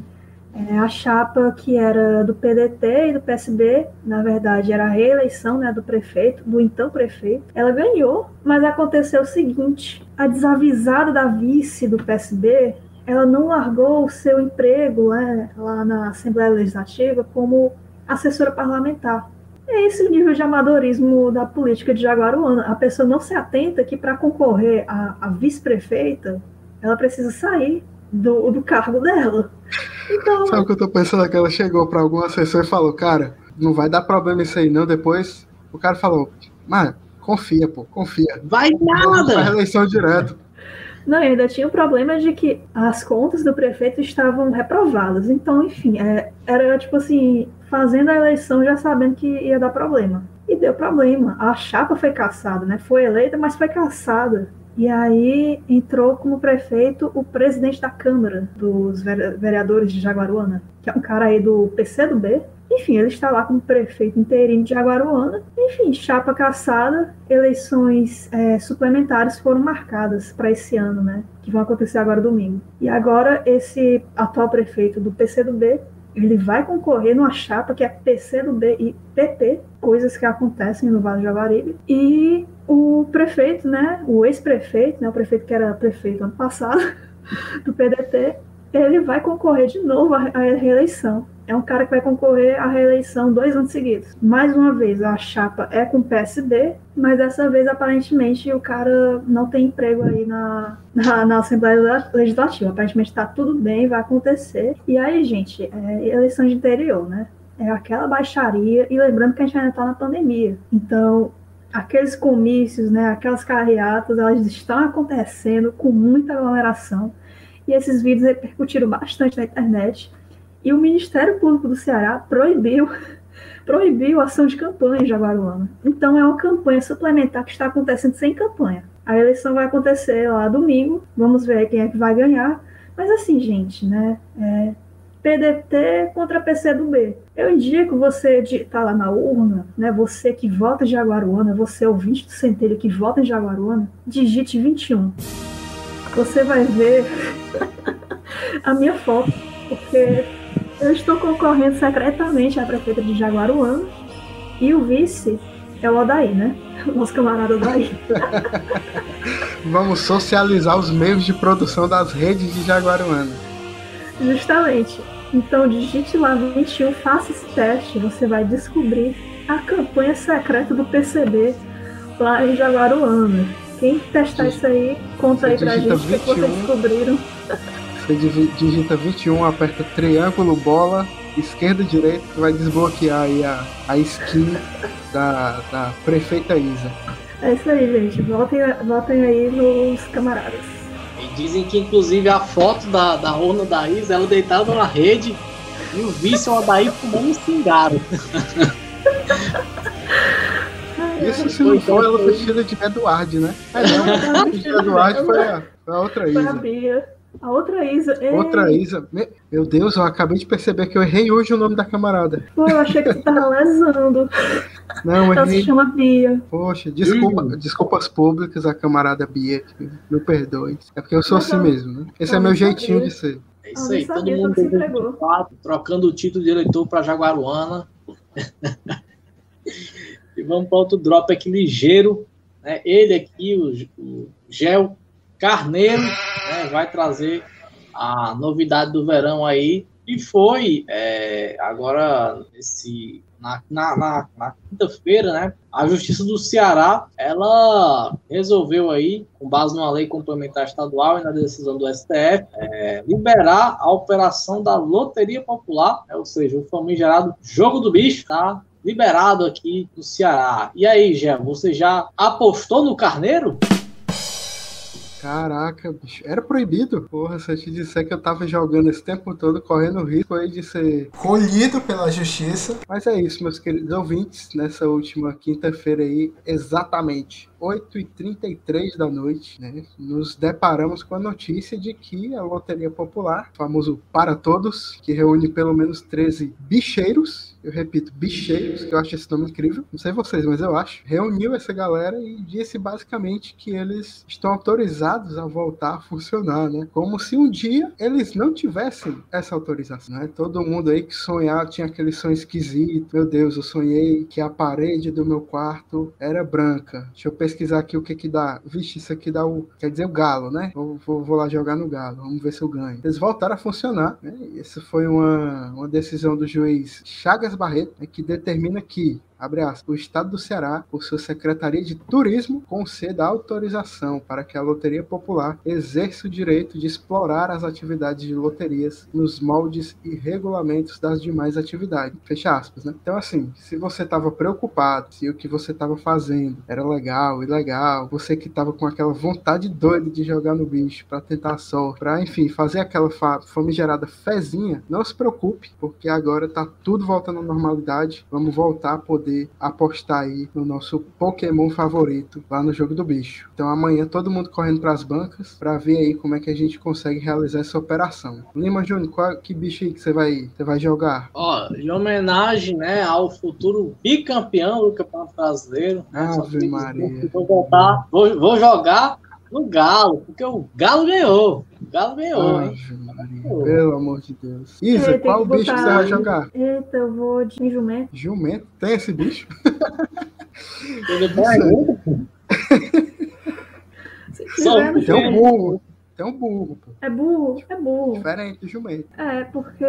é, a chapa que era do PDT e do PSB, na verdade, era a reeleição né, do prefeito, do então prefeito, ela ganhou, mas aconteceu o seguinte: a desavisada da vice do PSB. Ela não largou o seu emprego né, lá na Assembleia Legislativa como assessora parlamentar. É esse o nível de amadorismo da política de Jaguaruana. A pessoa não se atenta que para concorrer a, a vice-prefeita, ela precisa sair do, do cargo dela. Então, Sabe o que eu tô pensando? Que ela chegou pra algum assessor e falou, cara, não vai dar problema isso aí não. Depois o cara falou, mas confia, pô, confia. Vai Faz nada! eleição direto. não, ainda tinha o problema de que as contas do prefeito estavam reprovadas. Então, enfim, é, era tipo assim, fazendo a eleição já sabendo que ia dar problema. E deu problema. A chapa foi caçada, né? Foi eleita, mas foi caçada. E aí entrou como prefeito o presidente da Câmara dos Vereadores de Jaguaruana, que é um cara aí do PCdoB, enfim, ele está lá como prefeito interino de Jaguaruana. Enfim, chapa caçada, eleições é, suplementares foram marcadas para esse ano, né? Que vão acontecer agora domingo. E agora esse atual prefeito do PCdoB, ele vai concorrer numa chapa que é PCdoB e PP, coisas que acontecem no Vale do Jaguaribe. E o prefeito, né? O ex-prefeito, né? O prefeito que era prefeito ano passado, (laughs) do PDT, ele vai concorrer de novo à reeleição é um cara que vai concorrer à reeleição dois anos seguidos. Mais uma vez, a chapa é com o PSB, mas dessa vez, aparentemente, o cara não tem emprego aí na, na, na Assembleia Legislativa. Aparentemente está tudo bem, vai acontecer. E aí, gente, é eleição de interior, né? É aquela baixaria, e lembrando que a gente ainda está na pandemia. Então, aqueles comícios, né, aquelas carreatas, elas estão acontecendo com muita aglomeração. E esses vídeos repercutiram bastante na internet. E o Ministério Público do Ceará proibiu (laughs) proibiu a ação de campanha em Jaguaruana. Então é uma campanha suplementar que está acontecendo sem campanha. A eleição vai acontecer lá domingo, vamos ver quem é que vai ganhar. Mas assim, gente, né? É PDT contra PCdoB. Eu indico você de estar tá lá na urna, né? Você que vota em Jaguaruana, você ouvinte do Centelho que vota em Jaguaruana, digite 21. Você vai ver (laughs) a minha foto, porque eu estou concorrendo secretamente à prefeita de Jaguaruana e o vice é o Odaí, né? O nosso camarada Odaí. (laughs) Vamos socializar os meios de produção das redes de Jaguaruana. Justamente. Então digite lá 21, faça esse teste, você vai descobrir a campanha secreta do PCB lá em Jaguaruana. Quem testar isso aí, conta aí pra gente o que vocês descobriram. Você digita 21, aperta triângulo, bola, esquerda e direita, que vai desbloquear aí a, a skin da, da prefeita Isa. É isso aí, gente. Votem, votem aí nos camaradas. E dizem que, inclusive, a foto da, da urna da Isa, ela deitada na rede e o vice é daí fumando um cingaro. (laughs) Isso se não for, ela foi de Eduardo, né? É, não. (laughs) Eduardo foi a, foi a outra Isa. Foi a Bia. A outra Isa. Ei. Outra Isa. Meu Deus, eu acabei de perceber que eu errei hoje o nome da camarada. Pô, eu achei que você tava (laughs) lesando. Não, eu Ela errei. se chama Bia. Poxa, desculpa, desculpas públicas a camarada Bia. Me perdoe. É porque eu sou assim mesmo, né? Esse é meu jeitinho de ser. É isso aí, todo mundo trocando o título de eleitor para Jaguaruana. (laughs) e vamos para outro drop aqui ligeiro. Né? Ele aqui, o, o Gel Carneiro né, vai trazer a novidade do verão aí. E foi é, agora esse, na, na, na, na quinta-feira, né? A Justiça do Ceará ela resolveu aí, com base numa lei complementar estadual e na decisão do STF, é, liberar a operação da Loteria Popular, né, ou seja, o famigerado Jogo do Bicho, tá? Liberado aqui no Ceará. E aí, Gé, você já apostou no Carneiro? Caraca, bicho. Era proibido? Porra, se eu te disser que eu tava jogando esse tempo todo, correndo risco aí de ser. Colhido pela justiça. Mas é isso, meus queridos ouvintes. Nessa última quinta-feira aí, exatamente 8h33 da noite, né, nos deparamos com a notícia de que a Loteria Popular, famoso Para Todos, que reúne pelo menos 13 bicheiros, eu repito, bicheiros, que eu acho esse nome incrível, não sei vocês, mas eu acho, reuniu essa galera e disse basicamente que eles estão autorizados a voltar a funcionar, né? Como se um dia eles não tivessem essa autorização, né? Todo mundo aí que sonhava, tinha aquele sonho esquisito, meu Deus, eu sonhei que a parede do meu quarto era branca. Deixa eu pesquisar aqui o que que dá. Vixe, isso aqui dá o, quer dizer, o galo, né? Vou, vou, vou lá jogar no galo, vamos ver se eu ganho. Eles voltaram a funcionar, né? Essa foi uma, uma decisão do juiz Chagas Vargas Barreto, é que determina que aspas, o Estado do Ceará, por sua Secretaria de Turismo, conceda autorização para que a Loteria Popular exerça o direito de explorar as atividades de loterias nos moldes e regulamentos das demais atividades. Fecha aspas, né? Então, assim, se você estava preocupado, se o que você estava fazendo era legal, ilegal, você que estava com aquela vontade doida de jogar no bicho para tentar a sorte, para, enfim, fazer aquela famigerada fezinha, não se preocupe, porque agora tá tudo voltando à normalidade. Vamos voltar a poder poder apostar aí no nosso Pokémon favorito lá no jogo do bicho. Então amanhã todo mundo correndo para as bancas para ver aí como é que a gente consegue realizar essa operação. Lima Júnior, qual, que bicho aí que você vai, você vai jogar? Ó, em homenagem, né, ao futuro bicampeão do Campeonato Brasileiro. né, Ave Maria. voltar, vou, vou jogar no Galo, porque o Galo ganhou. O Galo ganhou, hein? Ave Maria, pelo amor de Deus. Isa, Tem qual bicho que você vai jogar? Eita, eu vou de jumento. Jumento? Tem esse bicho? (laughs) Ele no (laughs) Tem um burro. Tem um burro, pô. É burro? É burro. Diferente do jumento. É, porque,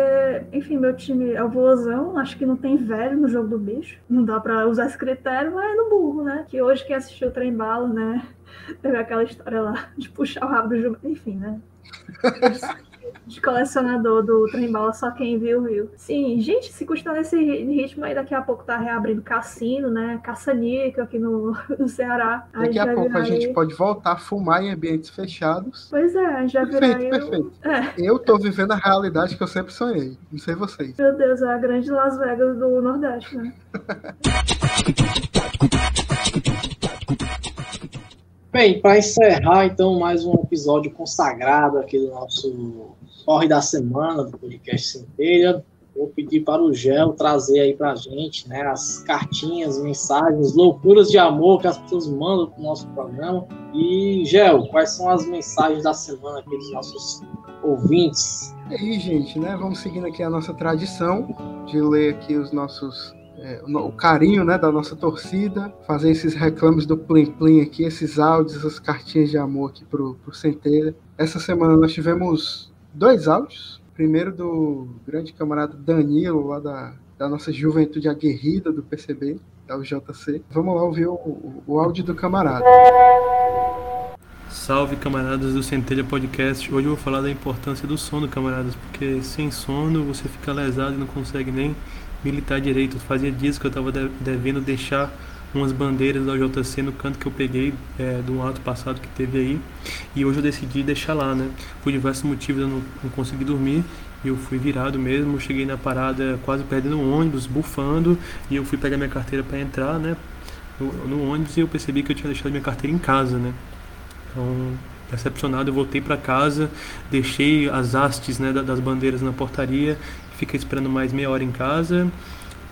enfim, meu time é o voozão, acho que não tem velho no jogo do bicho. Não dá pra usar esse critério, mas é no burro, né? Que hoje quem assistiu o trem bala, né? (laughs) Teve aquela história lá de puxar o rabo do jumento, enfim, né? De colecionador do trem bala, só quem viu, viu. Sim, gente, se custar nesse ri- ritmo aí, daqui a pouco tá reabrindo cassino, né? Caça-níquel aqui no, (laughs) no Ceará. Aí Daqui a pouco a gente pode voltar a fumar em ambientes fechados. Pois é, já Perfeito, perfeito. o- É. Eu tô vivendo a realidade que eu sempre sonhei. Não sei vocês. Meu Deus, é a grande Las Vegas do Nordeste, né? (laughs) Bem, para encerrar então mais um episódio consagrado aqui do nosso Corre da Semana do podcast Centelha, vou pedir para o Gel trazer aí para a gente né, as cartinhas, mensagens, loucuras de amor que as pessoas mandam para o nosso programa. E, Gel, quais são as mensagens da semana aqui dos nossos ouvintes? E aí, gente, né? Vamos seguindo aqui a nossa tradição de ler aqui os nossos. É, o carinho né, da nossa torcida, fazer esses reclames do Plim Plim aqui, esses áudios, essas cartinhas de amor aqui pro, pro Centelha. Essa semana nós tivemos dois áudios. Primeiro do grande camarada Danilo, lá da, da nossa juventude aguerrida do PCB, da UJC. Vamos lá ouvir o, o, o áudio do camarada. Salve camaradas do Centelha Podcast. Hoje eu vou falar da importância do sono, camaradas, porque sem sono você fica lesado e não consegue nem militar direito. Fazia dias que eu estava devendo deixar umas bandeiras da JC no canto que eu peguei é, de um ato passado que teve aí e hoje eu decidi deixar lá, né? Por diversos motivos eu não, não consegui dormir e eu fui virado mesmo. Cheguei na parada quase perdendo o ônibus, bufando e eu fui pegar minha carteira para entrar, né? No, no ônibus e eu percebi que eu tinha deixado minha carteira em casa, né? Então, decepcionado, eu voltei para casa, deixei as hastes né, da- das bandeiras na portaria, fiquei esperando mais meia hora em casa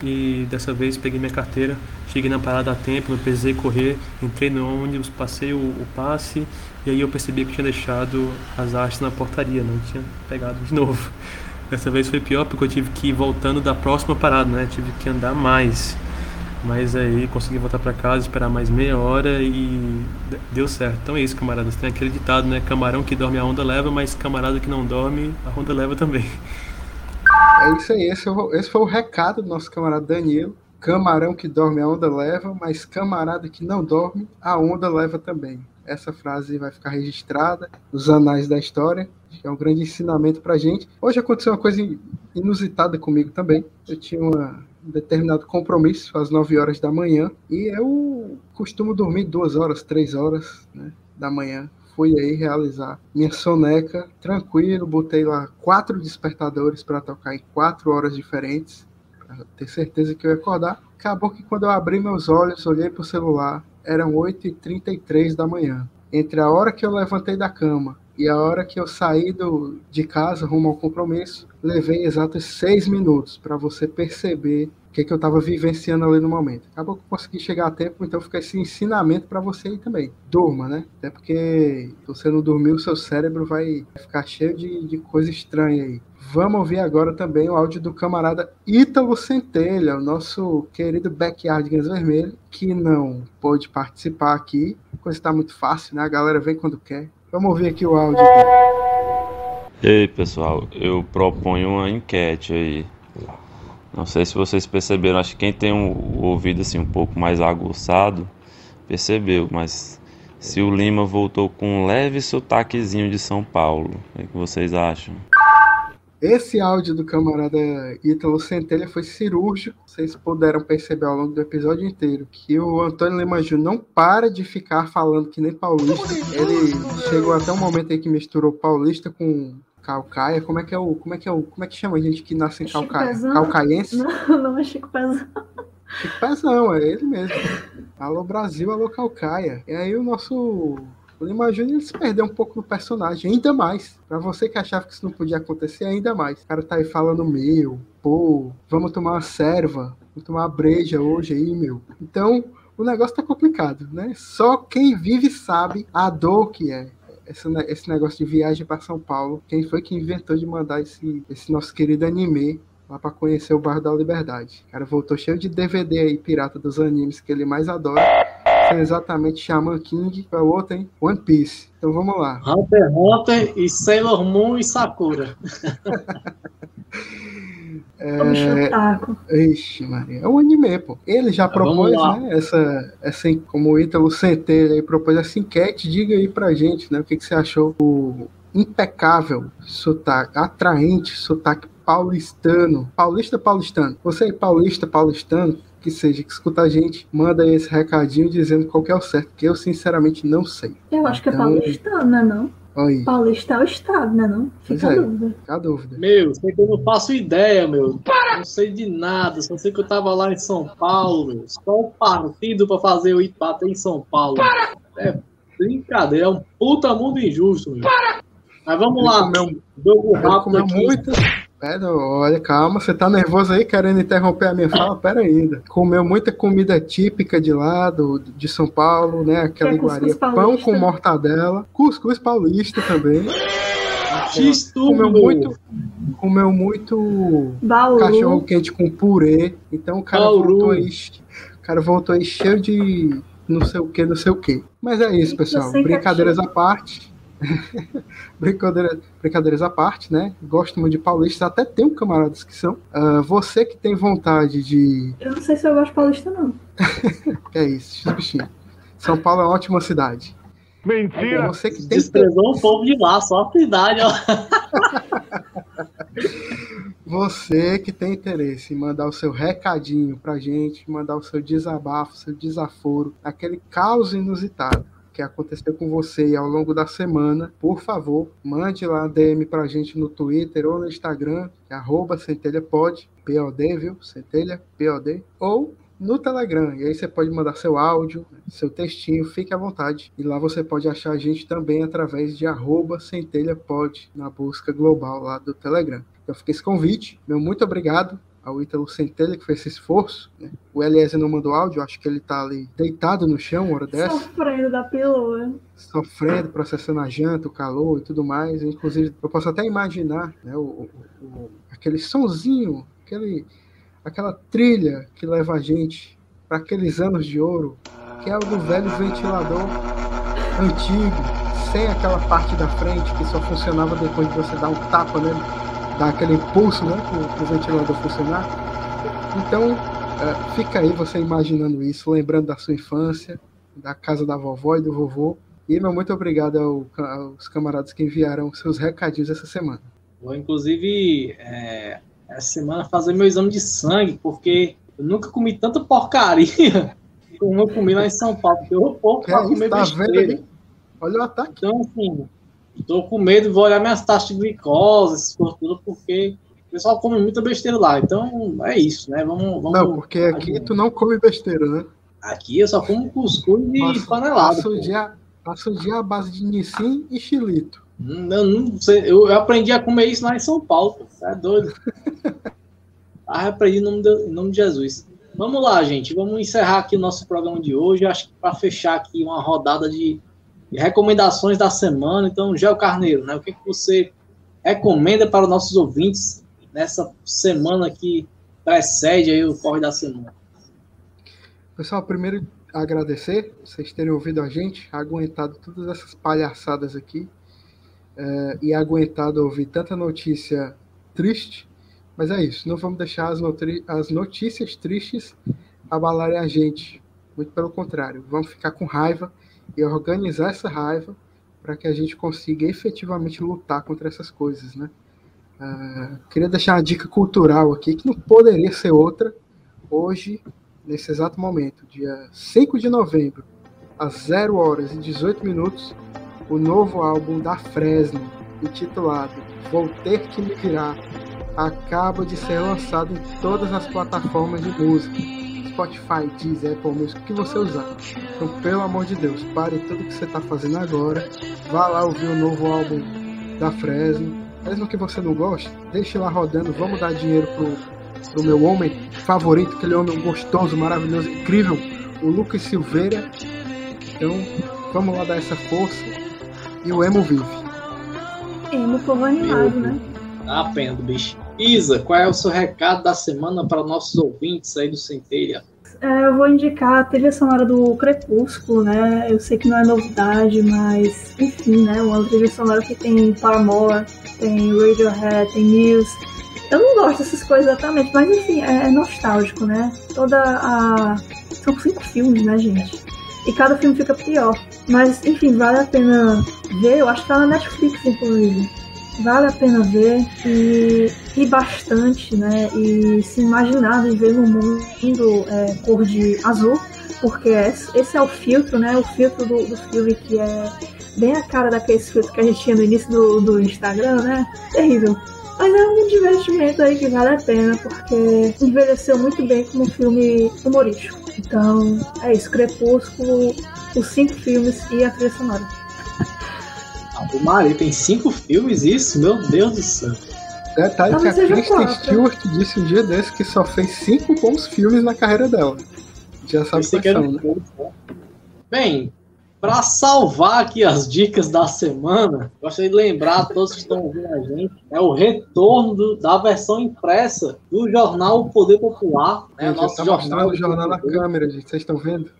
e dessa vez peguei minha carteira, cheguei na parada a tempo, não precisei correr, entrei no ônibus, passei o, o passe e aí eu percebi que tinha deixado as hastes na portaria, não tinha pegado de (laughs) novo. Dessa vez foi pior porque eu tive que ir voltando da próxima parada, né? Tive que andar mais. Mas aí consegui voltar para casa, esperar mais meia hora e deu certo. Então é isso, camaradas. Tem aquele ditado, né? Camarão que dorme a onda leva, mas camarada que não dorme, a onda leva também. (laughs) É isso aí, esse, é esse foi o recado do nosso camarada Danilo. Camarão que dorme, a onda leva, mas camarada que não dorme, a onda leva também. Essa frase vai ficar registrada nos anais da história, que é um grande ensinamento pra gente. Hoje aconteceu uma coisa inusitada comigo também. Eu tinha uma- um determinado compromisso às 9 horas da manhã e eu costumo dormir duas horas, três horas né, da manhã. Fui aí realizar minha soneca tranquilo, botei lá quatro despertadores para tocar em quatro horas diferentes, para ter certeza que eu ia acordar. Acabou que quando eu abri meus olhos, olhei pro celular, eram 8h33 da manhã. Entre a hora que eu levantei da cama e a hora que eu saí do, de casa rumo ao compromisso, levei exatos seis minutos para você perceber o que, que eu estava vivenciando ali no momento. Acabou que eu consegui chegar a tempo, então fica esse ensinamento para você aí também. Durma, né? Até porque se você não dormir, o seu cérebro vai ficar cheio de, de coisa estranha aí. Vamos ouvir agora também o áudio do camarada Ítalo Centelha, o nosso querido Backyardigans Vermelho, que não pôde participar aqui. A coisa está muito fácil, né? A galera vem quando quer. Vamos ouvir aqui o áudio. E aí, pessoal, eu proponho uma enquete aí. Não sei se vocês perceberam, acho que quem tem o ouvido assim um pouco mais aguçado percebeu, mas se o Lima voltou com um leve sotaquezinho de São Paulo, o que que vocês acham? Esse áudio do camarada Ítalo Centelha foi cirúrgico. Vocês puderam perceber ao longo do episódio inteiro que o Antônio Lima Júnior não para de ficar falando que nem paulista. Ele chegou até um momento aí que misturou paulista com calcaia. Como é que é o. Como é que é o. Como é que chama a gente que nasce em Chico calcaia? Pezão? Calcaiense? Não, (laughs) não é Chico Pezão. Chico Pezão, é ele mesmo. Alô Brasil, alô Calcaia. E aí o nosso o Lima Júnior se perdeu um pouco no personagem, ainda mais. Pra você que achava que isso não podia acontecer, ainda mais. O cara tá aí falando meu, pô, vamos tomar uma serva, vamos tomar uma breja hoje aí, meu. Então, o negócio tá complicado, né? Só quem vive sabe a dor que é esse, esse negócio de viagem para São Paulo. Quem foi que inventou de mandar esse, esse nosso querido anime lá para conhecer o Bairro da Liberdade? O cara voltou cheio de DVD aí, pirata dos animes que ele mais adora. São exatamente Shaman King para o outro, hein? One Piece. Então vamos lá. Hunter Hunter e Sailor Moon e Sakura. (laughs) É... Ixi, Maria. É um anime, pô. Ele já propôs, né? Essa, essa, como o Ítalo Centelha aí propôs essa enquete. Diga aí pra gente, né? O que, que você achou o impecável sotaque, atraente sotaque paulistano. Paulista paulistano. Você é paulista paulistano? Que seja, que escuta a gente, manda aí esse recadinho dizendo qual que é o certo, que eu sinceramente não sei. Eu acho que é então, paulistano, né? Não? Oi. Paulista é o estado, né? Não? Fica é, a dúvida. Fica a dúvida. Meu, sei que eu não faço ideia, meu. Para! Não sei de nada. Só sei que eu tava lá em São Paulo, meu. Só o partido pra fazer o empate em São Paulo. Para! É brincadeira, é um puta mundo injusto, meu. Para! Mas vamos lá, meu. Jogo rápido aqui. Muito... Pera, olha, calma, você tá nervoso aí querendo interromper a minha fala? Pera ainda. Comeu muita comida típica de lá, do, de São Paulo, né? Aquela é iguaria, pão com mortadela, cuscuz paulista também. X comeu muito, comeu muito Bauru. cachorro quente com purê. Então o cara Bauru. voltou aí, o cara voltou aí cheio de não sei o que, não sei o que. Mas é isso, pessoal. Brincadeiras à parte. (laughs) Brincadeira, brincadeiras à parte, né? Gosto muito de paulistas, até tenho camaradas que são. Uh, você que tem vontade de. Eu não sei se eu gosto de paulista, não. (laughs) é isso, bichinho. São Paulo é uma ótima cidade. Mentira! Você que tem Desprezou o povo de lá, só a cidade, ó. (laughs) Você que tem interesse em mandar o seu recadinho pra gente, mandar o seu desabafo, seu desaforo, aquele caos inusitado que aconteceu com você ao longo da semana, por favor, mande lá DM pra gente no Twitter ou no Instagram, que é centelhapod, POD, viu? Centelha, POD, ou no Telegram. E aí você pode mandar seu áudio, seu textinho, fique à vontade. E lá você pode achar a gente também através de arroba centelhapod na busca global lá do Telegram. Então fica esse convite. Meu muito obrigado ao Ítalo Centelha, que fez esse esforço. Né? O Eliezer não mandou áudio, acho que ele tá ali deitado no chão, hora dessa. Sofrendo da piloa. Sofrendo, processando a janta, o calor e tudo mais. Inclusive, eu posso até imaginar né, o, o, o, aquele sonzinho, aquele, aquela trilha que leva a gente para aqueles anos de ouro, que é o do velho ventilador antigo, sem aquela parte da frente que só funcionava depois de você dar um tapa nele dar aquele impulso né, para o ventilador funcionar. Então, é, fica aí você imaginando isso, lembrando da sua infância, da casa da vovó e do vovô. E meu muito obrigado ao, aos camaradas que enviaram seus recadinhos essa semana. Vou, inclusive, é, essa semana fazer meu exame de sangue, porque eu nunca comi tanta porcaria (laughs) como eu comi lá em São Paulo. Eu pouco para comer tá besteira. Vendo? Olha o ataque. Então, assim, Tô com medo, vou olhar minhas taxas de glicose, essas coisas tudo, porque o pessoal come muita besteira lá. Então, é isso, né? Vamos, vamos não, porque aqui tu não come besteira, né? Aqui eu só como cuscuz e passa, panelado. Passa o, dia, passa o dia à base de nissim e chilito. Hum, eu, não sei, eu, eu aprendi a comer isso lá em São Paulo. É doido. (laughs) ah, aprendi em nome, de, em nome de Jesus. Vamos lá, gente. Vamos encerrar aqui o nosso programa de hoje. Acho que para fechar aqui uma rodada de recomendações da semana. Então, Gel Carneiro, né? O que, que você recomenda para os nossos ouvintes nessa semana que precede aí o Corre da Semana? Pessoal, primeiro agradecer vocês terem ouvido a gente, aguentado todas essas palhaçadas aqui é, e aguentado ouvir tanta notícia triste. Mas é isso, não vamos deixar as, as notícias tristes abalarem a gente. Muito pelo contrário, vamos ficar com raiva e organizar essa raiva para que a gente consiga efetivamente lutar contra essas coisas, né? Uh, queria deixar uma dica cultural aqui que não poderia ser outra hoje, nesse exato momento, dia 5 de novembro, às 0 horas e 18 minutos, o novo álbum da Fresno, intitulado Vou Ter Que Me Virar, acaba de ser lançado em todas as plataformas de música Spotify, Deezer, Apple Music, o que você usar. Então, pelo amor de Deus, pare tudo que você está fazendo agora. Vá lá ouvir o novo álbum da Fresno. Mesmo que você não goste, deixe lá rodando. Vamos dar dinheiro pro, pro meu homem favorito, aquele homem gostoso, maravilhoso, incrível, o Lucas Silveira. Então, vamos lá dar essa força. E o Emo vive. Emo povo animado, né? Dá a pena do bicho. Isa, qual é o seu recado da semana para nossos ouvintes aí do Centelha? É, eu vou indicar a trilha sonora do Crepúsculo, né? Eu sei que não é novidade, mas enfim, né? Uma trilha sonora que tem Paramore, tem Radiohead, tem Muse. Eu não gosto dessas coisas exatamente, mas enfim, é, é nostálgico, né? Toda a. São cinco filmes, né, gente? E cada filme fica pior. Mas, enfim, vale a pena ver. Eu acho que tá na Netflix, inclusive vale a pena ver e rir bastante, né? E se imaginar viver num mundo é, cor de azul, porque esse é o filtro, né? O filtro do, do filme que é bem a cara daqueles filtros que a gente tinha no início do, do Instagram, né? Terrível. Mas é um divertimento aí que vale a pena, porque envelheceu muito bem como um filme humorístico. Então, é isso. Crepúsculo, os cinco filmes e a trilha sonora. O Maria tem cinco filmes, isso? Meu Deus do céu. Detalhe que a Kristen Stewart disse um dia desse que só fez cinco bons filmes na carreira dela. Já sabe quais são, né? Bem, para salvar aqui as dicas da semana, gostaria de lembrar a todos que estão ouvindo a gente, é o retorno do, da versão impressa do jornal O Poder Popular. Né, gente, nosso tá jornal mostrando o jornal na câmera, gente. Vocês estão vendo?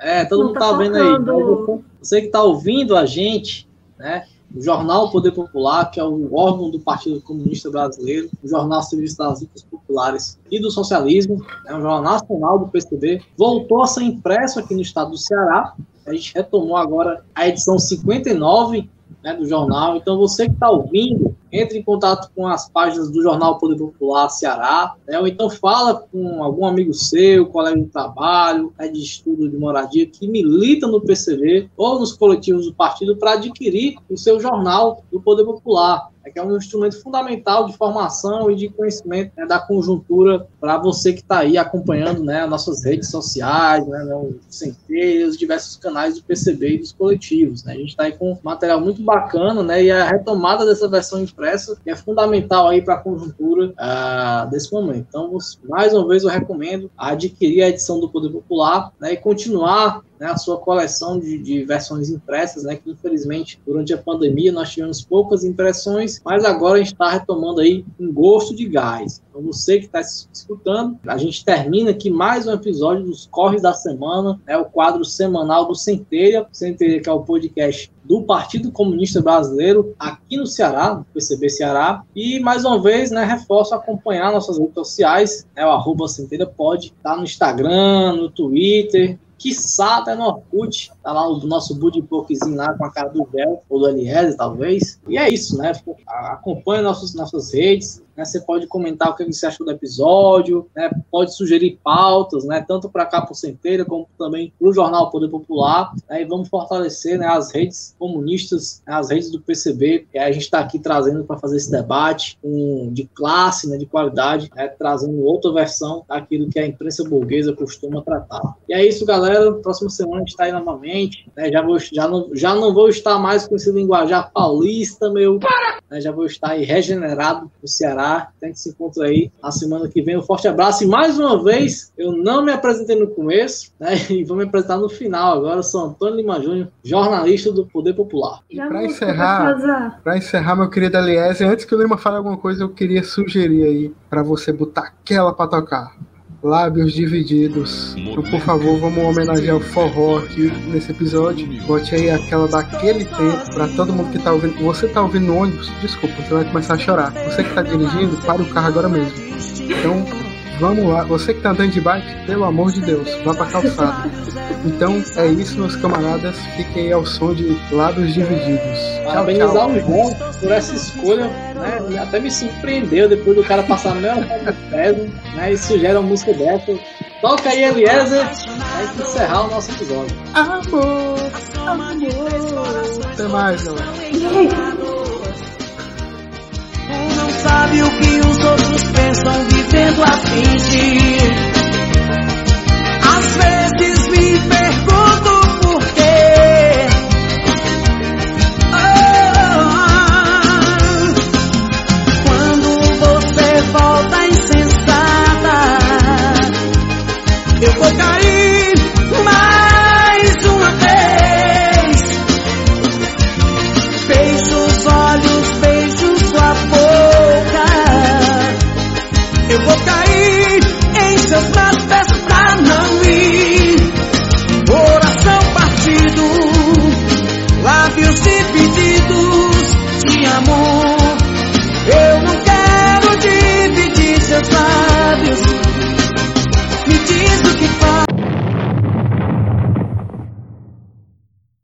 É, todo Não mundo tá, tá vendo aí. Você que tá ouvindo a gente, né? O jornal Poder Popular, que é o órgão do Partido Comunista Brasileiro, o jornal Serviço das Lutas Populares e do Socialismo, é um jornal nacional do PCB, voltou a ser impresso aqui no estado do Ceará. A gente retomou agora a edição 59 né, do jornal. Então, você que está ouvindo, entre em contato com as páginas do Jornal Poder Popular Ceará, né, ou então fala com algum amigo seu, colega de trabalho, né, de estudo de moradia, que milita no PCV ou nos coletivos do partido para adquirir o seu jornal do Poder Popular é que é um instrumento fundamental de formação e de conhecimento né, da conjuntura para você que está aí acompanhando né, as nossas redes sociais, né, né os centelhos, diversos canais do PCB e dos coletivos. Né? A gente está aí com material muito bacana né, e a retomada dessa versão impressa é fundamental aí para a conjuntura uh, desse momento. Então, mais uma vez, eu recomendo adquirir a edição do Poder Popular né, e continuar né, a sua coleção de, de, versões impressas, né, que infelizmente durante a pandemia nós tivemos poucas impressões, mas agora a gente está retomando aí um gosto de gás. Então você que está escutando, a gente termina aqui mais um episódio dos Corres da Semana, é né, o quadro semanal do Centelha, Centelha que é o podcast do Partido Comunista Brasileiro aqui no Ceará, no PCB Ceará. E mais uma vez, né, reforço acompanhar nossas redes sociais, né, o arroba Centelha pode, tá no Instagram, no Twitter, quiçá até no Orkut, tá lá o nosso Budipokzinho lá com a cara do Bel, ou do Eliezer, talvez. E é isso, né? Acompanhe nossas, nossas redes, né? Você pode comentar o que você achou do episódio, né? Pode sugerir pautas, né? Tanto para cá por Centeira, como também para o Jornal Poder Popular. Né? E vamos fortalecer né, as redes comunistas, né? as redes do PCB, que a gente está aqui trazendo para fazer esse debate um, de classe, né? de qualidade, né? trazendo outra versão daquilo que a imprensa burguesa costuma tratar. E é isso, galera. Próxima semana a gente está aí novamente. Né? Já, vou, já, não, já não vou estar mais com esse linguajar paulista, meu. Né? Já vou estar aí regenerado no Ceará. A gente se encontra aí na semana que vem. Um forte abraço. E mais uma vez, eu não me apresentei no começo, né? (laughs) E vou me apresentar no final agora. Eu sou Antônio Lima Júnior, jornalista do Poder Popular. E para encerrar, para encerrar, meu querido Eliezer, antes que o Lima fale alguma coisa, eu queria sugerir aí para você botar aquela para tocar lábios divididos. Então, por favor, vamos homenagear o forró aqui nesse episódio. Bote aí aquela daquele tempo para todo mundo que tá ouvindo. Você tá ouvindo no ônibus? Desculpa, você vai começar a chorar. Você que tá dirigindo, para o carro agora mesmo. Então, vamos lá. Você que tá andando de bike, pelo amor de Deus, vá pra calçada. Então é isso, meus camaradas. Fiquem aí ao som de lábios divididos. Parabenizar o João por essa escolha, né? Até me surpreendeu depois do cara passar no meu peso, né? E sugere uma música dessa. Toca aí, Eliezer, pra encerrar o nosso episódio. Amor, amor. Até mais, galera sabe o que os outros pensam vivendo a de. Às vezes me pergunto.